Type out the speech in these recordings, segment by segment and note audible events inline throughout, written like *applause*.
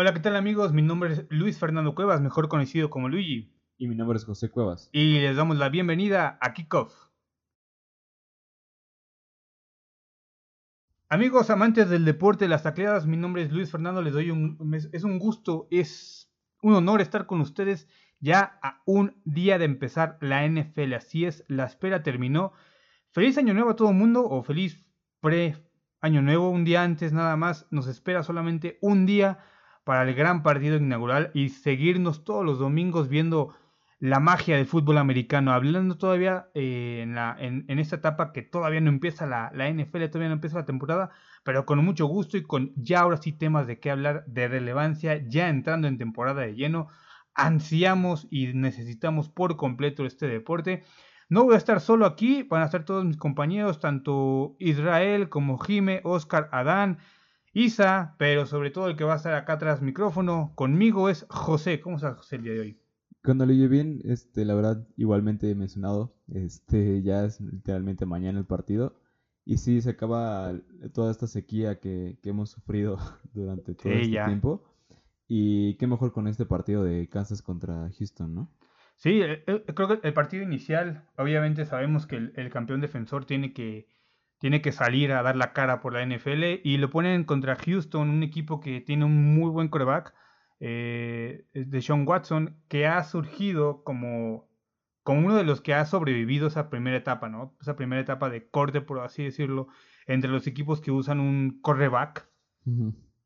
Hola, ¿qué tal amigos? Mi nombre es Luis Fernando Cuevas, mejor conocido como Luigi. Y mi nombre es José Cuevas. Y les damos la bienvenida a Kickoff. Amigos amantes del deporte de las tacleadas, mi nombre es Luis Fernando, les doy un... Es un gusto, es un honor estar con ustedes ya a un día de empezar la NFL. Así es, la espera terminó. Feliz año nuevo a todo el mundo o feliz pre año nuevo, un día antes nada más. Nos espera solamente un día para el gran partido inaugural y seguirnos todos los domingos viendo la magia del fútbol americano, hablando todavía eh, en, la, esta etapa que todavía no empieza la, la, NFL, todavía no empieza la temporada, pero con mucho gusto y con ya ahora sí temas de qué hablar de relevancia, ya entrando en temporada de lleno, ansiamos y necesitamos por completo este deporte. No voy a estar solo aquí, van a estar todos mis compañeros, tanto Israel como Jime, Oscar, Adán, Isa, pero sobre todo el que va a estar acá tras micrófono conmigo es José. ¿Cómo estás José el día de hoy? Cuando lo bien, este, la verdad, igualmente mencionado, este, ya es literalmente mañana el partido. Y sí, se acaba toda esta sequía que, hemos sufrido *laughs* durante todo este tiempo. Y qué mejor con este partido de Kansas contra Houston, ¿no? Sí, eh, eh, creo que el partido inicial, obviamente sabemos que el, campeón defensor tiene que, tiene que salir a dar la cara por la NFL y lo ponen contra Houston, un equipo que tiene un muy buen coreback eh, de Sean Watson, que ha surgido como, como uno de los que ha sobrevivido esa primera etapa, ¿no? Esa primera etapa de corte, por así decirlo, entre los equipos que usan un correback.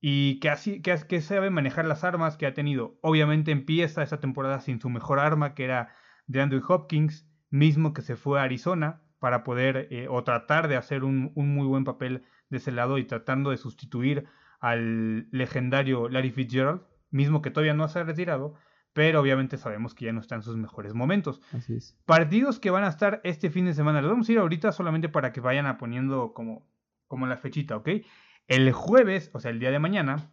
Y que, así, que, que sabe manejar las armas que ha tenido. Obviamente empieza esa temporada sin su mejor arma, que era de Andrew Hopkins, mismo que se fue a Arizona para poder eh, o tratar de hacer un, un, muy buen papel de ese lado y tratando de sustituir al legendario Larry Fitzgerald, mismo que todavía no se ha retirado, pero obviamente sabemos que ya no está en sus mejores momentos. Así es. Partidos que van a estar este fin de semana. Los vamos a ir ahorita solamente para que vayan a poniendo como, como la fechita, ¿ok? El jueves, o sea, el día de mañana,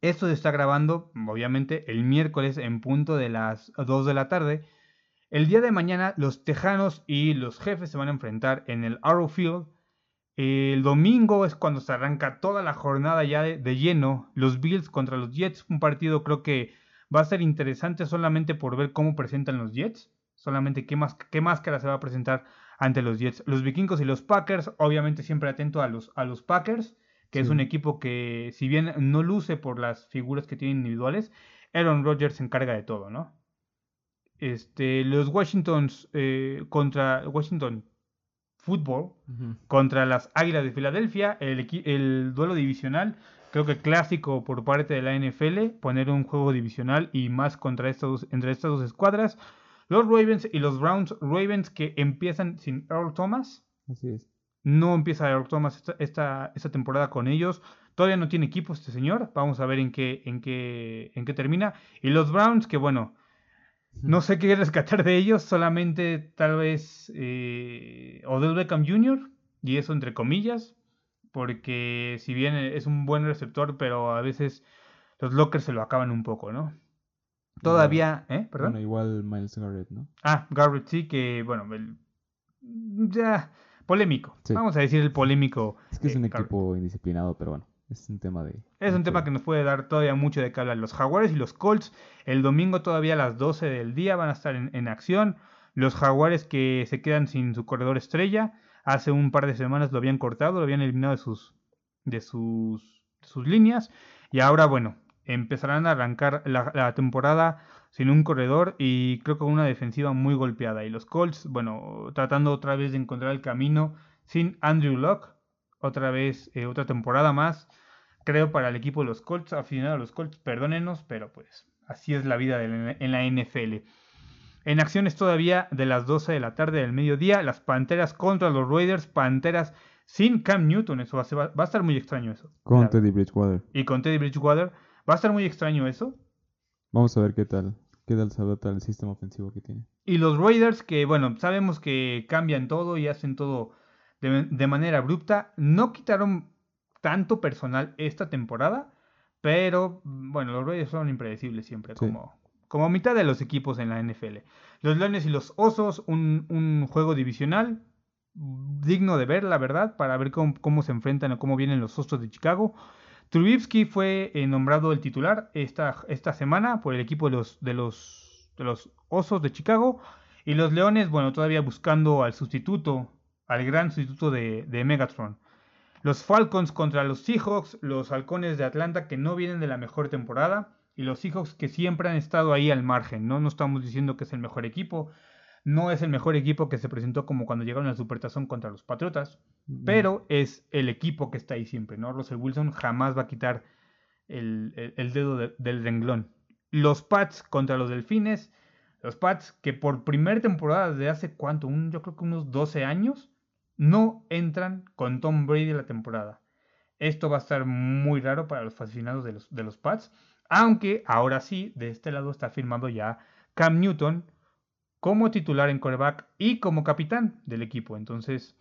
esto se está grabando, obviamente, el miércoles en punto de las 2 de la tarde. El día de mañana, los Tejanos y los jefes se van a enfrentar en el Arrowfield el domingo es cuando se arranca toda la jornada ya de, lleno. Los Bills contra los Jets. Un partido creo que va a ser interesante solamente por ver cómo presentan los Jets. Solamente qué, más, qué máscara se va a presentar ante los Jets. Los vikingos y los Packers. Obviamente siempre atento a los, a los Packers. Que es un equipo que si bien no luce por las figuras que tienen individuales. Aaron Rodgers se encarga de todo, ¿no? Este, los Washingtons eh, contra Washington fútbol contra las Águilas de Filadelfia, el, el, duelo divisional, creo que clásico por parte de la NFL, poner un juego divisional y más contra estos, entre estas dos escuadras. Los Ravens y los Browns, Ravens que empiezan sin Earl Thomas. Así es. No empieza Earl Thomas esta, esta, temporada con ellos. Todavía no tiene equipo este señor. Vamos a ver en qué, en qué, en qué termina. Y los Browns, que bueno, no sé qué rescatar de ellos, solamente tal vez eh, Odell Beckham Jr., y eso entre comillas, porque si bien es un buen receptor, pero a veces los lockers se lo acaban un poco, ¿no? Todavía, ¿eh? Perdón. Bueno, igual Miles Garrett, ¿no? Ah, Garrett sí, que bueno, ya, polémico. Vamos a decir el polémico. Es que es un equipo indisciplinado, pero bueno. Es un tema de... Es un tema que nos puede dar todavía mucho de qué hablar. Los Jaguares y los Colts el domingo todavía a las 12 del día van a estar en, acción. Los Jaguares que se quedan sin su corredor estrella. Hace un par de semanas lo habían cortado, lo habían eliminado de sus, de sus, sus líneas. Y ahora, bueno, empezarán a arrancar la, la, temporada sin un corredor y creo que con una defensiva muy golpeada. Y los Colts, bueno, tratando otra vez de encontrar el camino sin Andrew Locke otra vez, eh, otra temporada más. Creo para el equipo de los Colts, aficionado a los Colts, perdónenos, pero pues así es la vida en la NFL. En acciones todavía de las 12 de la tarde del mediodía, las Panteras contra los Raiders, Panteras sin Cam Newton, eso va a, estar muy extraño eso. Con Teddy Bridgewater. Y con Teddy Bridgewater, va a estar muy extraño eso. Vamos a ver qué tal, qué tal se adapta el sistema ofensivo que tiene. Y los Raiders que, bueno, sabemos que cambian todo y hacen todo de, manera abrupta. No quitaron tanto personal esta temporada, pero bueno, los Raiders son impredecibles siempre, como, como mitad de los equipos en la NFL. Los Leones y los Osos, un, juego divisional digno de ver, la verdad, para ver cómo, se enfrentan o cómo vienen los Osos de Chicago. Trubisky fue eh, nombrado el titular esta, esta semana por el equipo de los, de, los, de los Osos de Chicago. Y los Leones, bueno, todavía buscando al sustituto, al gran sustituto de, de Megatron. Los Falcons contra los Seahawks, los Halcones de Atlanta que no vienen de la mejor temporada y los Seahawks que siempre han estado ahí al margen, ¿no? No estamos diciendo que es el mejor equipo, no es el mejor equipo que se presentó como cuando llegaron al Supertazón contra los Patriotas, pero es el equipo que está ahí siempre, ¿no? Russell Wilson jamás va a quitar el, dedo del renglón. Los Pats contra los Delfines, los Pats que por primera temporada de hace cuánto, un, yo creo que unos 12 años, no entran con Tom Brady la temporada. Esto va a estar muy raro para los fascinados de los, de los Pats, aunque ahora sí, de este lado está firmado ya Cam Newton, como titular en coreback y como capitán del equipo. Entonces,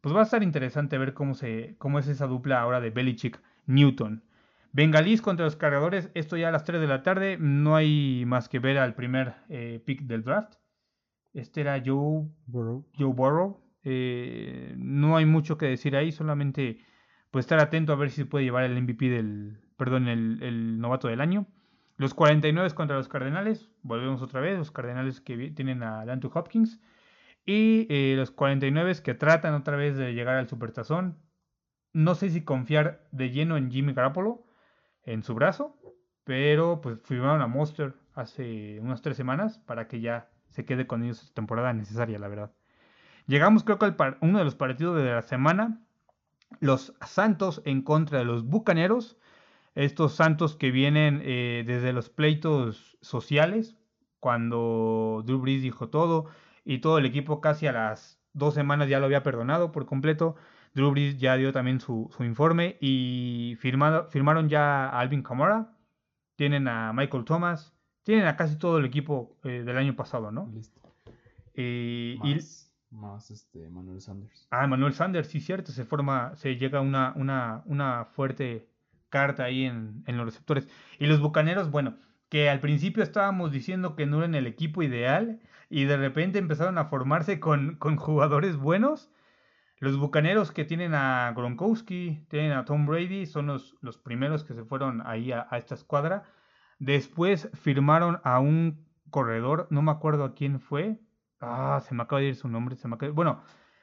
pues va a estar interesante ver cómo, se, cómo es esa dupla ahora de Belichick-Newton. Bengalís contra los cargadores, esto ya a las 3 de la tarde, no hay más que ver al primer eh, pick del draft. Este era Joe Burrow. Joe Burrow. Eh, no hay mucho que decir ahí, solamente pues estar atento a ver si puede llevar el MVP del, perdón, el novato del año. Los 49 contra los Cardenales, volvemos otra vez, los Cardenales que tienen a Dantu Hopkins. Y eh, los 49 que tratan otra vez de llegar al Supertazón. No sé si confiar de lleno en Jimmy Garoppolo, en su brazo, pero pues firmaron a Monster hace unas tres semanas para que ya se quede con ellos esta temporada necesaria, la verdad. Llegamos creo que al uno de los partidos de la semana, los Santos en contra de los Bucaneros estos santos que vienen eh, desde los pleitos sociales, cuando Drew Brees dijo todo y todo el equipo casi a las dos semanas ya lo había perdonado por completo. Drew Brees ya dio también su, informe y firmaron ya a Alvin Kamara, tienen a Michael Thomas, tienen a casi todo el equipo eh, del año pasado, ¿no? Listo. Eh, más este, Manuel Sanders. Ah, Manuel Sanders, sí, cierto, se forma, se llega una, una, una fuerte carta ahí en, los receptores. Y los Bucaneros, bueno, que al principio estábamos diciendo que no eran el equipo ideal y de repente empezaron a formarse con, jugadores buenos. Los Bucaneros que tienen a Gronkowski, tienen a Tom Brady, son los, los primeros que se fueron ahí a, esta escuadra. Después firmaron a un corredor, no me acuerdo a quién fue. Ah, se me acaba de ir su nombre, se me acaba Bueno,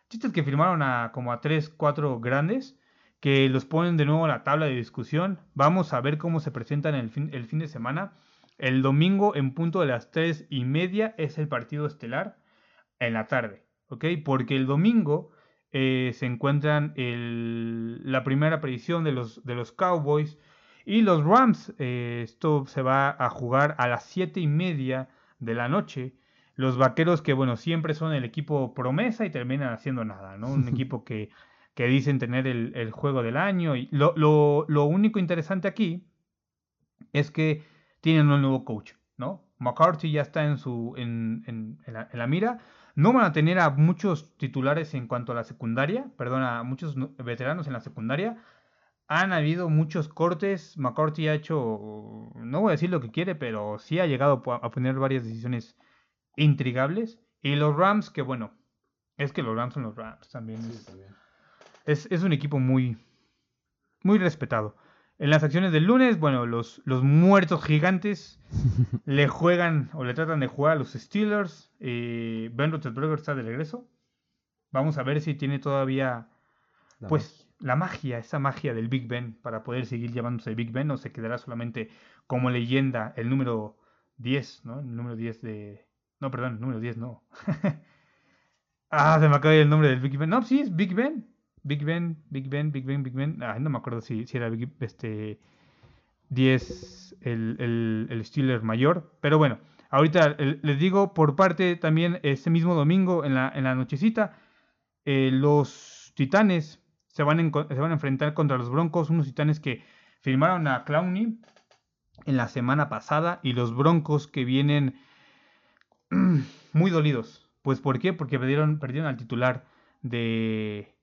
chistes que firmaron a como a tres, cuatro grandes que los ponen de nuevo en la tabla de discusión. Vamos a ver cómo se presentan el fin, el fin de semana. El domingo en punto de las 3 y media es el partido estelar en la tarde. Porque el domingo eh, se encuentran la primera predicción de los, de los Cowboys y los Rams. Eh, esto se va a jugar a las 7 y media de la noche. Los vaqueros que, bueno, siempre son el equipo promesa y terminan haciendo nada, ¿no? Un *laughs* equipo que que dicen tener el, juego del año. Y lo, lo, único interesante aquí es que tienen un nuevo coach, ¿no? McCarthy ya está en, su, en, en, la, mira. No van a tener a muchos titulares en cuanto a la secundaria, perdón, a muchos veteranos en la secundaria. Han habido muchos cortes. McCarthy ha hecho, no voy a decir lo que quiere, pero sí ha llegado a poner varias decisiones intrigables. Y los Rams, que bueno, es que los Rams son los Rams también. Sí, también es, un equipo muy, muy respetado. En las acciones del lunes, bueno, los, los muertos gigantes *laughs* le juegan o le tratan de jugar a los Steelers. Eh, ben Roethlisberger está de regreso. Vamos a ver si tiene todavía, pues, la magia, esa magia del Big Ben para poder seguir llamándose Big Ben o se quedará solamente como leyenda el número 10, ¿no? El número 10 de... No, perdón, número 10 no. *laughs* ah, se me acaba el nombre del Big Ben. No, sí, es Big Ben. Big Ben, Big Ben, Big Ben, Big Ben. no me acuerdo si, si era este 10 el, el, el Steeler mayor. Pero bueno, ahorita les digo por parte también ese mismo domingo en la, en la nochecita, eh, los Titanes se van, se van a enfrentar contra los Broncos, unos Titanes que firmaron a Clowney en la semana pasada y los Broncos que vienen *clears throat* muy dolidos. Pues ¿por qué? Porque perdieron, perdieron al titular de,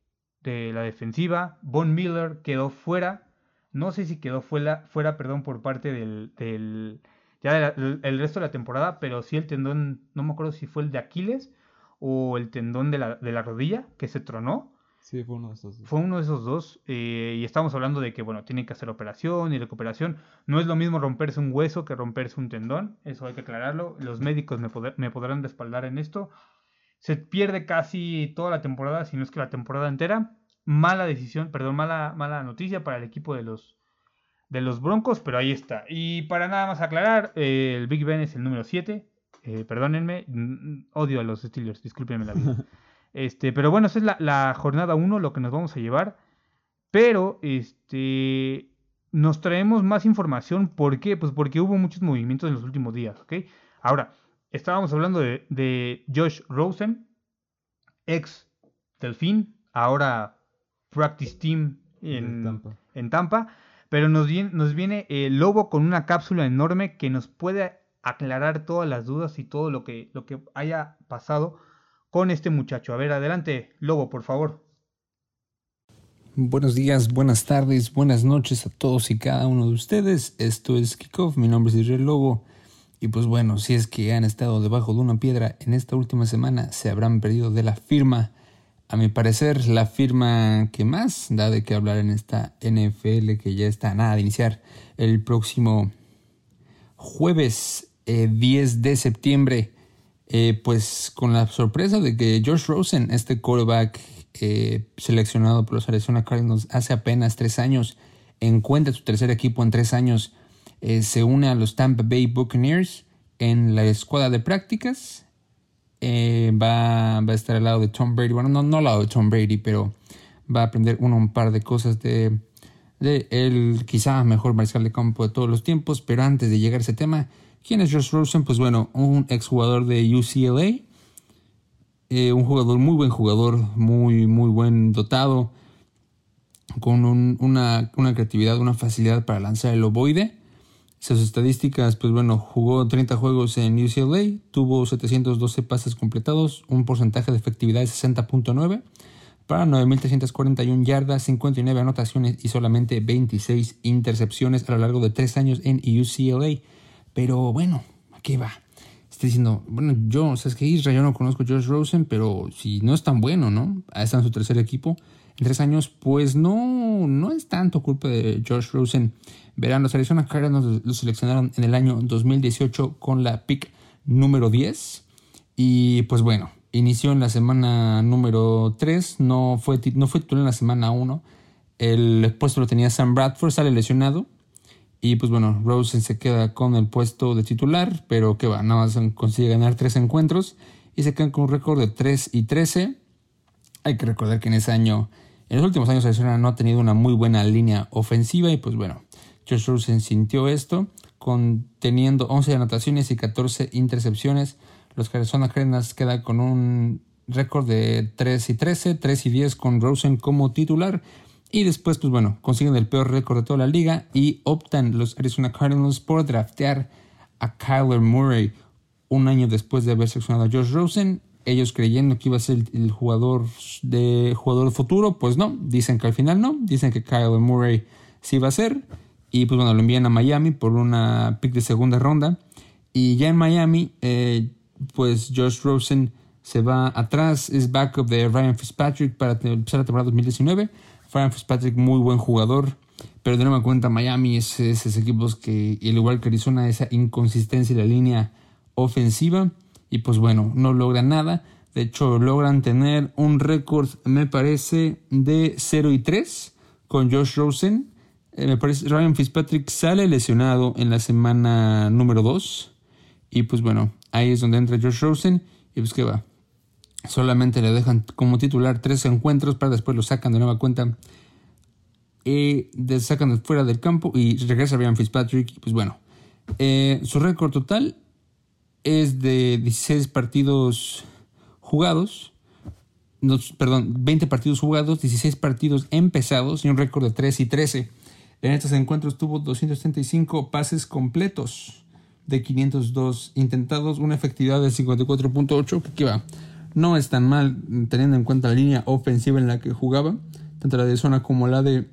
de la defensiva. Von Miller quedó fuera. No sé si quedó fuera, fuera perdón, por parte del, del ya el resto de la temporada, pero sí el tendón, no me acuerdo si fue el de Aquiles o el tendón de la, de la rodilla que se tronó. Sí, fue uno de esos dos. Fue uno de esos dos. eh, y estamos hablando de que, bueno, tienen que hacer operación y recuperación. No es lo mismo romperse un hueso que romperse un tendón. Eso hay que aclararlo. Los médicos me, poder- me podrán respaldar en esto. Se pierde casi toda la temporada, si no es que la temporada entera. Mala decisión, perdón, mala, mala noticia para el equipo de los, de los Broncos, pero ahí está. Y para nada más aclarar, eh, el Big Ben es el número 7. Eh, perdónenme, odio a los Steelers, discúlpenme la vida. *laughs* Este, pero bueno, esa es la, la jornada 1, lo que nos vamos a llevar. Pero, este, nos traemos más información. ¿Por qué? Pues porque hubo muchos movimientos en los últimos días, ¿ok? Ahora, estábamos hablando de, de Josh Rosen, ex Delfín, ahora Practice Team en Tampa. en Tampa, pero nos viene, nos viene el Lobo con una cápsula enorme que nos puede aclarar todas las dudas y todo lo que, lo que haya pasado con este muchacho. A ver, adelante, Lobo, por favor. Buenos días, buenas tardes, buenas noches a todos y cada uno de ustedes. Esto es Kickoff, mi nombre es Israel Lobo. Y pues bueno, si es que han estado debajo de una piedra en esta última semana, se habrán perdido de la firma. A mi parecer, la firma que más da de qué hablar en esta NFL que ya está a nada de iniciar el próximo jueves eh, 10 de septiembre. Eh, pues con la sorpresa de que Josh Rosen, este quarterback eh, seleccionado por los Arizona Cardinals hace apenas tres años, encuentra su tercer equipo en tres años, eh, se une a los Tampa Bay Buccaneers en la escuadra de prácticas. Eh, va, va a estar al lado de Tom Brady, bueno, no, no al lado de Tom Brady, pero va a aprender uno un par de cosas de, de el quizá mejor mariscal de campo de todos los tiempos, pero antes de llegar a ese tema, ¿quién es Josh Rosen? Pues bueno, un exjugador de UCLA, eh, un jugador muy buen jugador, muy, muy buen dotado, con un- una, una creatividad, una facilidad para lanzar el ovoide. Sus estadísticas, pues bueno, jugó 30 juegos en UCLA, tuvo 712 pases completados, un porcentaje de efectividad de 60.9 para 9.341 yardas, 59 anotaciones y solamente 26 intercepciones a lo largo de tres años en UCLA. Pero bueno, ¿a qué va? Estoy diciendo, bueno, yo, o sea, es que Israel yo no conozco a Josh Rosen, pero si no es tan bueno, ¿no? Ahí está en su tercer equipo en tres años, pues no, no es tanto culpa de Josh Rosen. Verán, los Arizona Cardinals lo seleccionaron en el año 2018 con la pick número 10. Y pues bueno, inició en la semana número 3, no fue, no fue titular en la semana 1. El puesto lo tenía Sam Bradford, sale lesionado. Y pues bueno, Rosen se queda con el puesto de titular, pero que va, nada más consigue ganar tres encuentros y se quedan con un récord de 3 y 13. Hay que recordar que en ese año, en los últimos años, Arizona no ha tenido una muy buena línea ofensiva y pues bueno, Josh Rosen sintió esto, con, teniendo 11 anotaciones y 14 intercepciones. Los Arizona Cardinals quedan con un récord de 3 y 13, 3 y 10 con Rosen como titular. Y después, pues bueno, consiguen el peor récord de toda la liga y optan los Arizona Cardinals por draftear a Kyler Murray un año después de haber seleccionado a Josh Rosen. Ellos creyendo que iba a ser el, jugador de jugador futuro, pues no, dicen que al final no, dicen que Kyler Murray sí va a ser. Y pues bueno, lo envían a Miami por una pick de segunda ronda. Y ya en Miami, eh, pues Josh Rosen se va atrás, es backup de Ryan Fitzpatrick para empezar la temporada 2019. Ryan Fitzpatrick, muy buen jugador, pero de nueva cuenta Miami es, es esos equipos que, al igual que Arizona, esa inconsistencia en la línea ofensiva. Y pues bueno, no logran nada. De hecho, logran tener un récord, me parece, de 0 y 3 con Josh Rosen. Eh, me parece Ryan Fitzpatrick sale lesionado en la semana número 2. Y pues bueno, ahí es donde entra Josh Rosen. Y pues que va. Solamente le dejan como titular tres encuentros para después lo sacan de nueva cuenta. Y de- sacan fuera del campo y regresa Ryan Fitzpatrick. Y pues bueno, eh, su récord total es de 16 partidos jugados. Perdón, 20 partidos jugados, 16 partidos empezados y un récord de 3 y 13. En estos encuentros tuvo 235 pases completos de 502 intentados, una efectividad de 54.8, que, que va, no es tan mal teniendo en cuenta la línea ofensiva en la que jugaba, tanto la de zona como la de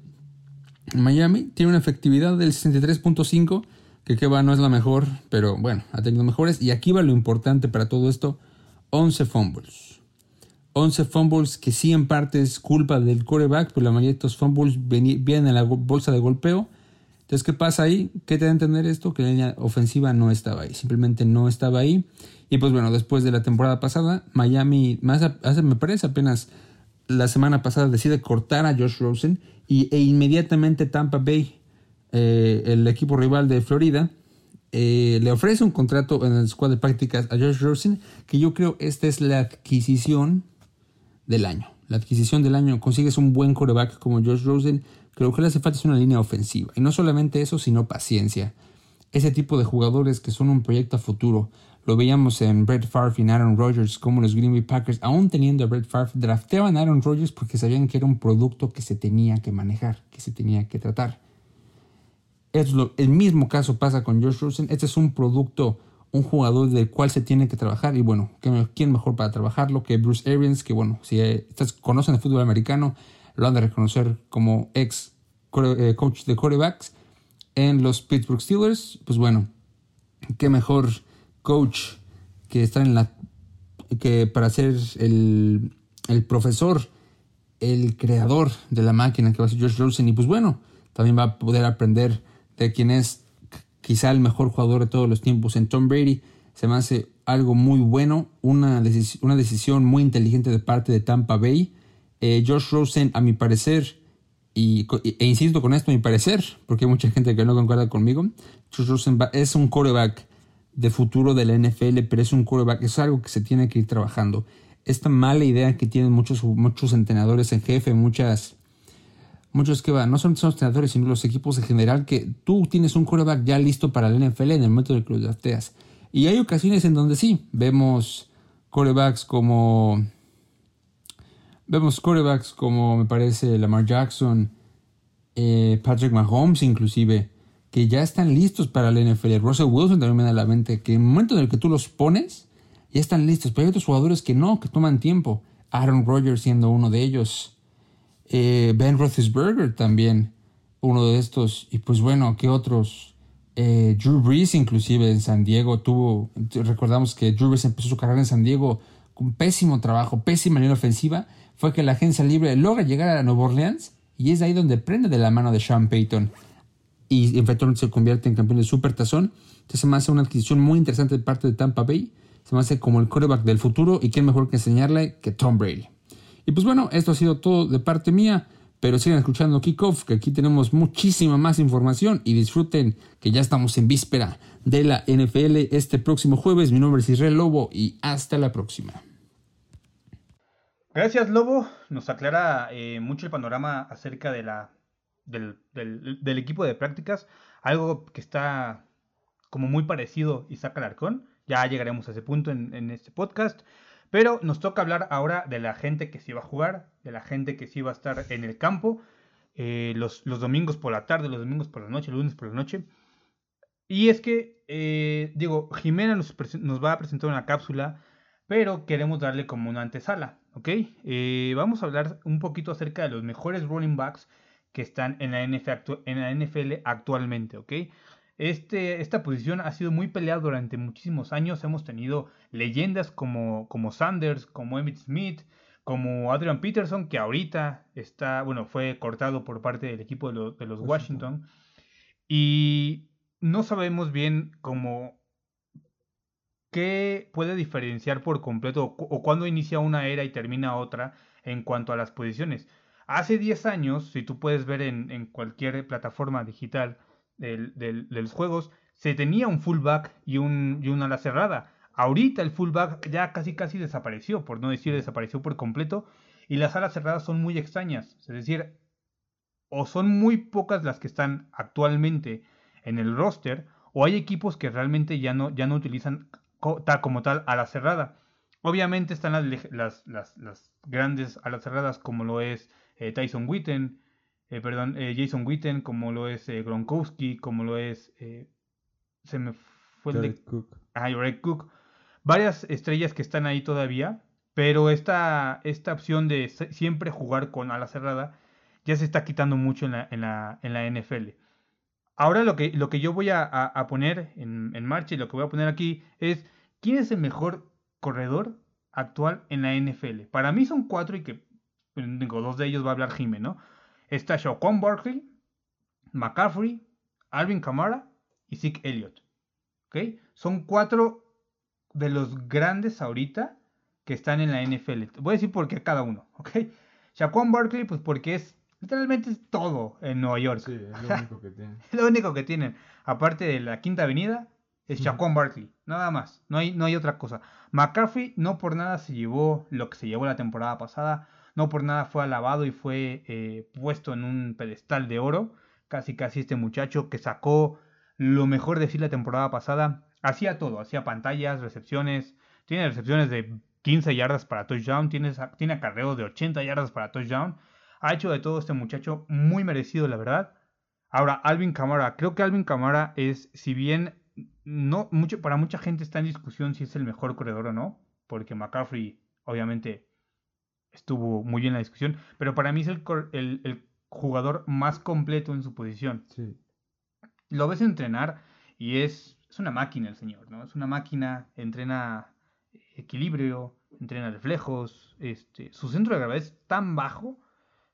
Miami. Tiene una efectividad del 63.5, que va, no es la mejor, pero bueno, ha tenido mejores. Y aquí va lo importante para todo esto, 11 fumbles. 11 fumbles que sí en parte es culpa del quarterback, pero la mayoría de estos fumbles vienen en la bolsa de golpeo. Entonces, ¿qué pasa ahí? ¿Qué te da a entender esto? Que la línea ofensiva no estaba ahí, simplemente no estaba ahí. Y pues bueno, después de la temporada pasada, Miami, más me parece apenas la semana pasada, decide cortar a Josh Rosen y, e inmediatamente Tampa Bay, eh, el equipo rival de Florida, eh, le ofrece un contrato en el squad de prácticas a Josh Rosen, que yo creo esta es la adquisición del año. La adquisición del año, consigues un buen coreback como Josh Rosen, que lo que le hace falta es una línea ofensiva. Y no solamente eso, sino paciencia. Ese tipo de jugadores que son un proyecto a futuro. Lo veíamos en Brett Favre y Aaron Rodgers, como los Green Bay Packers, aún teniendo a Brett Favre, drafteaban a Aaron Rodgers porque sabían que era un producto que se tenía que manejar, que se tenía que tratar. El mismo caso pasa con Josh Rosen. Este es un producto un jugador del cual se tiene que trabajar. Y bueno, ¿quién mejor para trabajarlo que Bruce Arians? Que bueno, si ustedes conocen el fútbol americano, lo han de reconocer como ex eh, coach de quarterbacks en los Pittsburgh Steelers. Pues bueno, qué mejor coach que estar en la. que para ser el, el profesor, el creador de la máquina que va a ser George Rosen. Y pues bueno, también va a poder aprender de quién es quizá el mejor jugador de todos los tiempos en Tom Brady. Se me hace algo muy bueno, una, una decisión muy inteligente de parte de Tampa Bay. Eh, Josh Rosen, a mi parecer, y, e insisto con esto, a mi parecer, porque hay mucha gente que no concuerda conmigo, Josh Rosen es un quarterback de futuro de la NFL, pero es un quarterback, es algo que se tiene que ir trabajando. Esta mala idea que tienen muchos, muchos entrenadores en jefe, muchas muchos que van, no son los entrenadores, sino los equipos en general, que tú tienes un quarterback ya listo para la NFL en el momento de que lo drafteas. Y hay ocasiones en donde sí, vemos quarterbacks como. Vemos quarterbacks como me parece Lamar Jackson, eh, Patrick Mahomes, inclusive, que ya están listos para la NFL. Russell Wilson también me da la mente que en el momento en el que tú los pones, ya están listos. Pero hay otros jugadores que no, que toman tiempo. Aaron Rodgers siendo uno de ellos. Eh, ben Roethlisberger también, uno de estos. Y pues bueno, ¿qué otros? Eh, Drew Brees inclusive en San Diego tuvo, recordamos que Drew Brees empezó su carrera en San Diego con pésimo trabajo, pésima línea ofensiva. Fue que la agencia libre logra llegar a Nueva Orleans y es ahí donde prende de la mano de Sean Payton. Y efectivamente se convierte en campeón de Super Tazón. Entonces se me hace una adquisición muy interesante de parte de Tampa Bay. Se me hace como el quarterback del futuro y quién mejor que enseñarle que Tom Brady. Y pues bueno, esto ha sido todo de parte mía. Pero sigan escuchando Kickoff, que aquí tenemos muchísima más información y disfruten que ya estamos en víspera de la NFL este próximo jueves. Mi nombre es Israel Lobo y hasta la próxima. Gracias Lobo, nos aclara eh, mucho el panorama acerca de la, del, equipo de prácticas, algo que está como muy parecido Isaac Alarcón, ya llegaremos a ese punto en, este podcast. Pero nos toca hablar ahora de la gente que sí va a jugar, de la gente que sí va a estar en el campo, eh, los, domingos por la tarde, los domingos por la noche, lunes por la noche. Y es que, eh, digo, Jimena nos, va a presentar una cápsula, pero queremos darle como una antesala, ¿ok? Eh, vamos a hablar un poquito acerca de los mejores running backs que están en la, en la NFL actualmente, ¿ok? Este, esta posición ha sido muy peleada durante muchísimos años. Hemos tenido leyendas como, como Sanders, como Emmitt Smith, como Adrian Peterson, que ahorita está, bueno, fue cortado por parte del equipo de, los Washington. Y no sabemos bien cómo qué puede diferenciar por completo o, o cuándo inicia una era y termina otra en cuanto a las posiciones. Hace 10 años, si tú puedes ver en, cualquier plataforma digital, de los juegos, se tenía un fullback y, un, y ala cerrada. Ahorita el fullback ya casi casi desapareció, por no decir desapareció por completo, y las alas cerradas son muy extrañas. Es decir, o son muy pocas las que están actualmente en el roster, o hay equipos que realmente ya no, ya no utilizan como tal a la cerrada. Obviamente están las, las, las, grandes alas cerradas como lo es eh, Tyson Witten, eh, perdón, eh, Jason Witten, como lo es Gronkowski, como lo es, se me fue el de... Cook. Ah, Cook. Varias estrellas que están ahí todavía, pero esta, esta opción de siempre jugar con ala cerrada ya se está quitando mucho en la, en la, en la NFL. Ahora lo que, lo que yo voy a, a, poner en, en, marcha y lo que voy a poner aquí es quién es el mejor corredor actual en la NFL. Para mí son cuatro y que digo, dos de ellos va a hablar Jimmy, ¿no? Está Shaquan Barkley, McCaffrey, Alvin Kamara y Zeke Elliott. ¿Ok? Son cuatro de los grandes ahorita que están en la NFL. Voy a decir por qué cada uno, ¿ok? Shaquan Barkley, pues porque es literalmente es todo en Nueva York. Sí, es lo único que tienen. Es *laughs* lo único que tienen. Aparte de la Quinta Avenida, es Shaquan Barkley. Nada más. No hay, no hay otra cosa. McCaffrey no por nada se llevó lo que se llevó la temporada pasada. No por nada fue alabado y fue eh, puesto en un pedestal de oro. Casi casi este muchacho que sacó lo mejor de sí la temporada pasada. Hacía todo. Hacía pantallas, recepciones. Tiene recepciones de 15 yardas para touchdown. Tiene, tiene acarreos de 80 yardas para touchdown. Ha hecho de todo este muchacho muy merecido, la verdad. Ahora, Alvin Kamara. Creo que Alvin Kamara es, si bien no, mucho, para mucha gente está en discusión si es el mejor corredor o no, porque McCaffrey obviamente estuvo muy bien en la discusión, pero para mí es el, el, jugador más completo en su posición. Sí. Lo ves entrenar y es, es una máquina el señor, ¿no? Es una máquina, entrena equilibrio, entrena reflejos, este, su centro de gravedad es tan bajo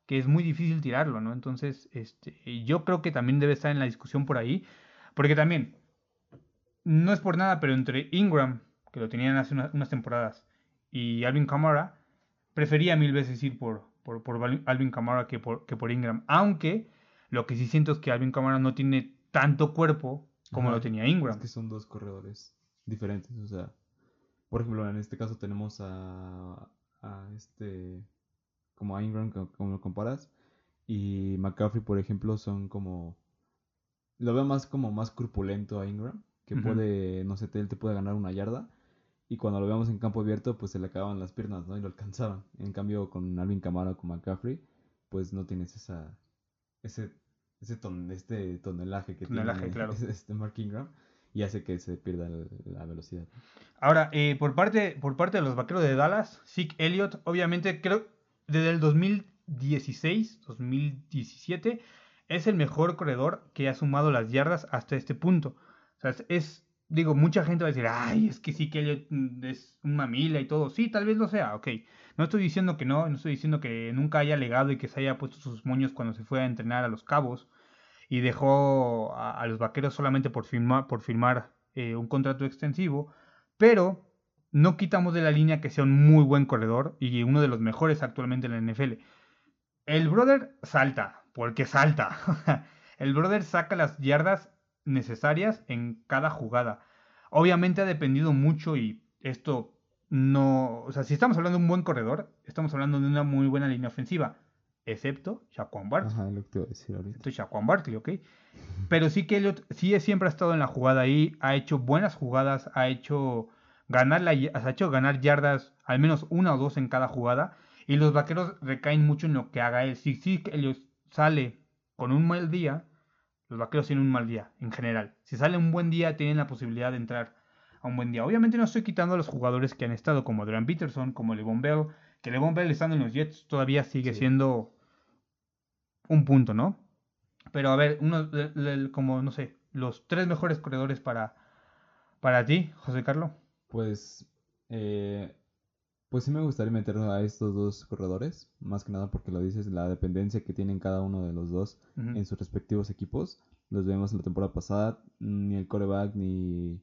que es muy difícil tirarlo, ¿no? Entonces, este, yo creo que también debe estar en la discusión por ahí, porque también no es por nada, pero entre Ingram, que lo tenían hace unas temporadas, y Alvin Kamara, prefería mil veces ir por, por, Alvin Kamara que por, que por Ingram. Aunque lo que sí siento es que Alvin Kamara no tiene tanto cuerpo como lo tenía Ingram. Es que son dos corredores diferentes. O sea, por ejemplo, en este caso tenemos a, a este, como a Ingram, como lo comparas, y McCaffrey, por ejemplo, son como, lo veo más como más corpulento a Ingram que puede, no sé, él te puede ganar una yarda. Y cuando lo vemos en campo abierto, pues se le acababan las piernas, ¿no? Y lo alcanzaban. En cambio, con Alvin Camara o con McCaffrey, pues no tienes esa, ese, ese ton, este tonelaje que tiene claro. *laughs* este Mark Ingram y hace que se pierda la velocidad. Ahora, eh, por, parte, por parte de los vaqueros de Dallas, Zeke Elliott, obviamente, creo, desde el 2016, 2017, es el mejor corredor que ha sumado las yardas hasta este punto es, digo, mucha gente va a decir, ay, es que sí que es un mamila y todo. Sí, tal vez lo sea, ok. No estoy diciendo que no, no estoy diciendo que nunca haya legado y que se haya puesto sus moños cuando se fue a entrenar a los cabos y dejó a, los vaqueros solamente por firmar, por firmar eh, un contrato extensivo, pero no quitamos de la línea que sea un muy buen corredor y uno de los mejores actualmente en la NFL. El brother salta, porque salta. *laughs* el brother saca las yardas necesarias en cada jugada. Obviamente ha dependido mucho y esto no, o sea, si estamos hablando de un buen corredor, estamos hablando de una muy buena línea ofensiva, excepto Shaquan Barkley. Ajá, lo que te voy a decir ahorita. Excepto Shaquan Barkley, ¿ok? Pero sí que Elliot sí siempre ha estado en la jugada ahí, ha hecho buenas jugadas, ha hecho ganar la, ha hecho ganar yardas, al menos una o dos en cada jugada, y los vaqueros recaen mucho en lo que haga él. Si sí que Elliot sale con un mal día, los vaqueros tienen un mal día, en general. Si sale un buen día, tienen la posibilidad de entrar a un buen día. Obviamente no estoy quitando a los jugadores que han estado, como Adrian Peterson, como Levon Bell, que Levon Bell estando en los Jets todavía sigue siendo un punto, ¿no? Pero a ver, uno, como, no sé, los tres mejores corredores para, para ti, José Carlos. Pues eh, pues sí me gustaría meter a estos dos corredores, más que nada porque lo dices, la dependencia que tienen cada uno de los dos en sus respectivos equipos. Los vemos en la temporada pasada, ni el coreback ni,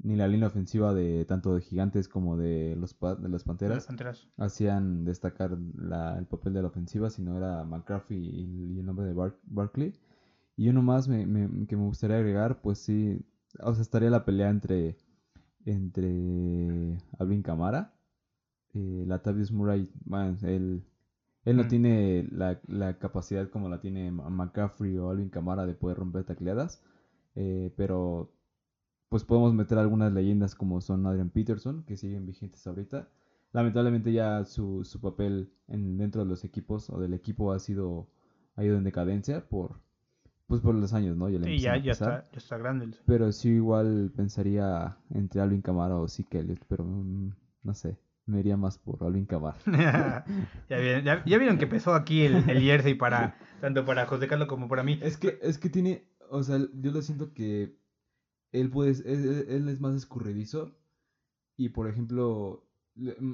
ni la línea ofensiva de tanto de gigantes como de los de las panteras, hacían destacar el papel de la ofensiva, sino era McCarthy y, el nombre de Barkley. Y uno más que me gustaría agregar, pues sí, o sea, estaría la pelea entre, entre Alvin Camara eh, Latavius Murray, él, él no mm. tiene la, capacidad como la tiene McCaffrey o Alvin Camara de poder romper tacleadas, eh, pero pues podemos meter algunas leyendas como son Adrian Peterson, que siguen vigentes ahorita. Lamentablemente ya su, su papel en, dentro de los equipos o del equipo ha sido ha ido en decadencia por pues por los años, ¿no? Ya, sí, ya, ya, está, ya está grande. Pero sí igual pensaría entre Alvin Camara o Zeke pero mm, no sé me iría más por Alvin Cabar. *laughs* ya, vieron, que empezó aquí el, el, jersey para tanto para José Carlos como para mí. Es que, es que tiene, o sea, yo lo siento que él puede, él, es más escurridizo y por ejemplo,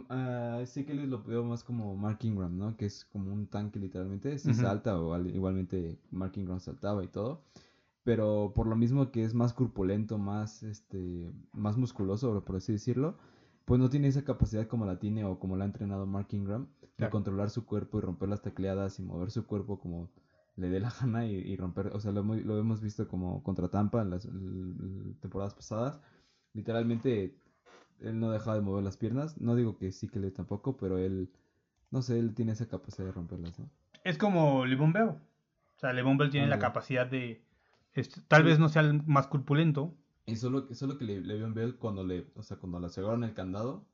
ah, sí que lo veo más como Mark Ingram, ¿no? Que es como un tanque literalmente. Si salta o al- igualmente Mark Ingram saltaba y todo. Pero por lo mismo que es más corpulento, más este, más musculoso, por así decirlo, pues no tiene esa capacidad como la tiene o como la ha entrenado Mark Ingram de Claro. controlar su cuerpo y romper las tecleadas y mover su cuerpo como le dé la gana y, y romper, o sea, lo, hemos- lo hemos visto como contra Tampa en las temporadas pasadas. Literalmente él no deja de mover las piernas. No digo que sí que le tampoco, pero él, no sé, él tiene esa capacidad de romperlas, ¿no? Es como Levon Bell. O sea, Levon Bell tiene la capacidad de. tal Sí. vez no sea el más corpulento. Y solo, solo que le, Le'Veon Bell cuando le, o sea, cuando le cerraron el candado,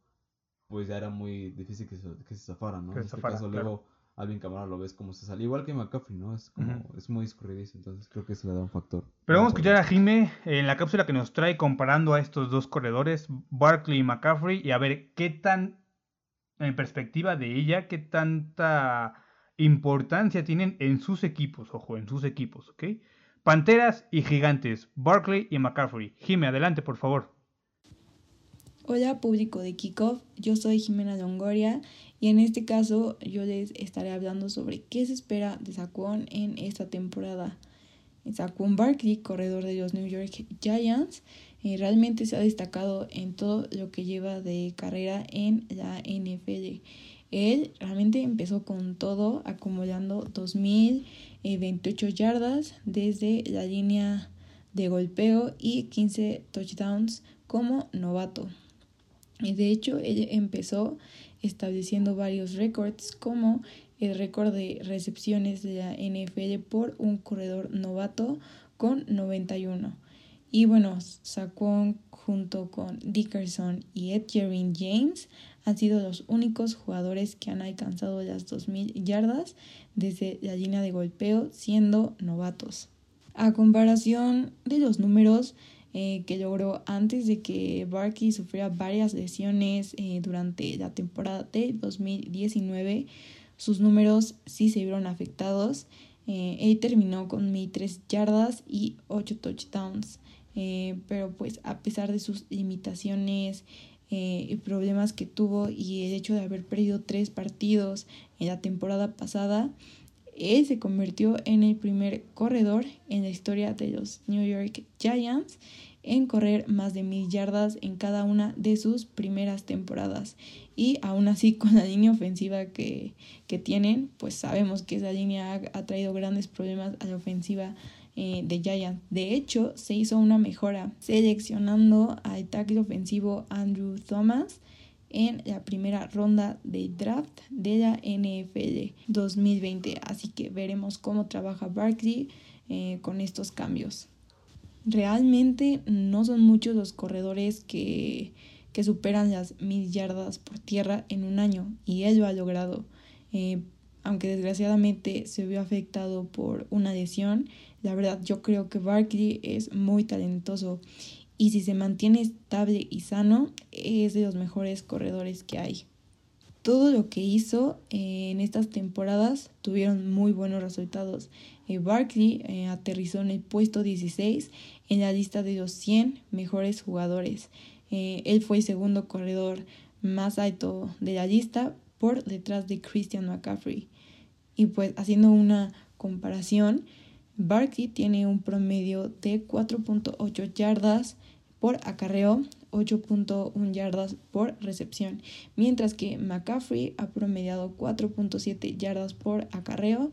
pues ya era muy difícil que se, que se zafara, ¿no? Que en este zafara, caso claro. luego Alvin Kamara lo ves como se sale, igual que McCaffrey, ¿no? Es como, es muy escurridizo, entonces creo que eso le da un factor. Pero vamos a escuchar a Jime en la cápsula que nos trae comparando a estos dos corredores, Barkley y McCaffrey, y a ver qué tan, en perspectiva de ella, qué tanta importancia tienen en sus equipos, ojo, en sus equipos, ¿ok? Panteras y Gigantes, Barkley y McCaffrey. Jime, adelante, por favor. Hola público de Kickoff, yo soy Jimena Longoria y en este caso yo les estaré hablando sobre qué se espera de Saquon en esta temporada. Saquon Barkley, corredor de los New York Giants, eh, realmente se ha destacado en todo lo que lleva de carrera en la NFL. Él realmente empezó con todo, acumulando 2.028 yardas desde la línea de golpeo y 15 touchdowns como novato. De hecho, él empezó estableciendo varios récords como el récord de recepciones de la NFL por un corredor novato con 91. Y bueno, Saquon junto con Dickerson y Edgerrin James han sido los únicos jugadores que han alcanzado las 2.000 yardas desde la línea de golpeo siendo novatos. A comparación de los números eh, que logró antes de que Barkley sufriera varias lesiones eh, durante la temporada de 2019, sus números sí se vieron afectados. Eh, él terminó con 1.003 yardas y 8 touchdowns. Eh, pero pues a pesar de sus limitaciones eh, problemas que tuvo y el hecho de haber perdido tres partidos en la temporada pasada, él se convirtió en el primer corredor en la historia de los New York Giants en correr más de mil yardas en cada una de sus primeras temporadas. Y aún así *laughs* con la línea ofensiva que, que tienen, pues sabemos que esa línea ha traído grandes problemas a la ofensiva eh, de Giants. De hecho, se hizo una mejora seleccionando al tackle ofensivo Andrew Thomas en la primera ronda del draft de la NFL 2020. Así que veremos cómo trabaja Barkley eh, con estos cambios. Realmente no son muchos los corredores que, que superan las mil yardas por tierra en un año y él lo ha logrado. Eh, aunque desgraciadamente se vio afectado por una lesión, la verdad yo creo que Barkley es muy talentoso y si se mantiene estable y sano es de los mejores corredores que hay. Todo lo que hizo eh, en estas temporadas tuvieron muy buenos resultados. Eh, Barkley eh, aterrizó en el puesto 16 en la lista de los 100 mejores jugadores. Él fue el segundo corredor más alto de la lista por detrás de Christian McCaffrey. Y pues haciendo una comparación, Barkley tiene un promedio de 4.8 yardas por acarreo, 8.1 yardas por recepción, mientras que McCaffrey ha promediado 4.7 yardas por acarreo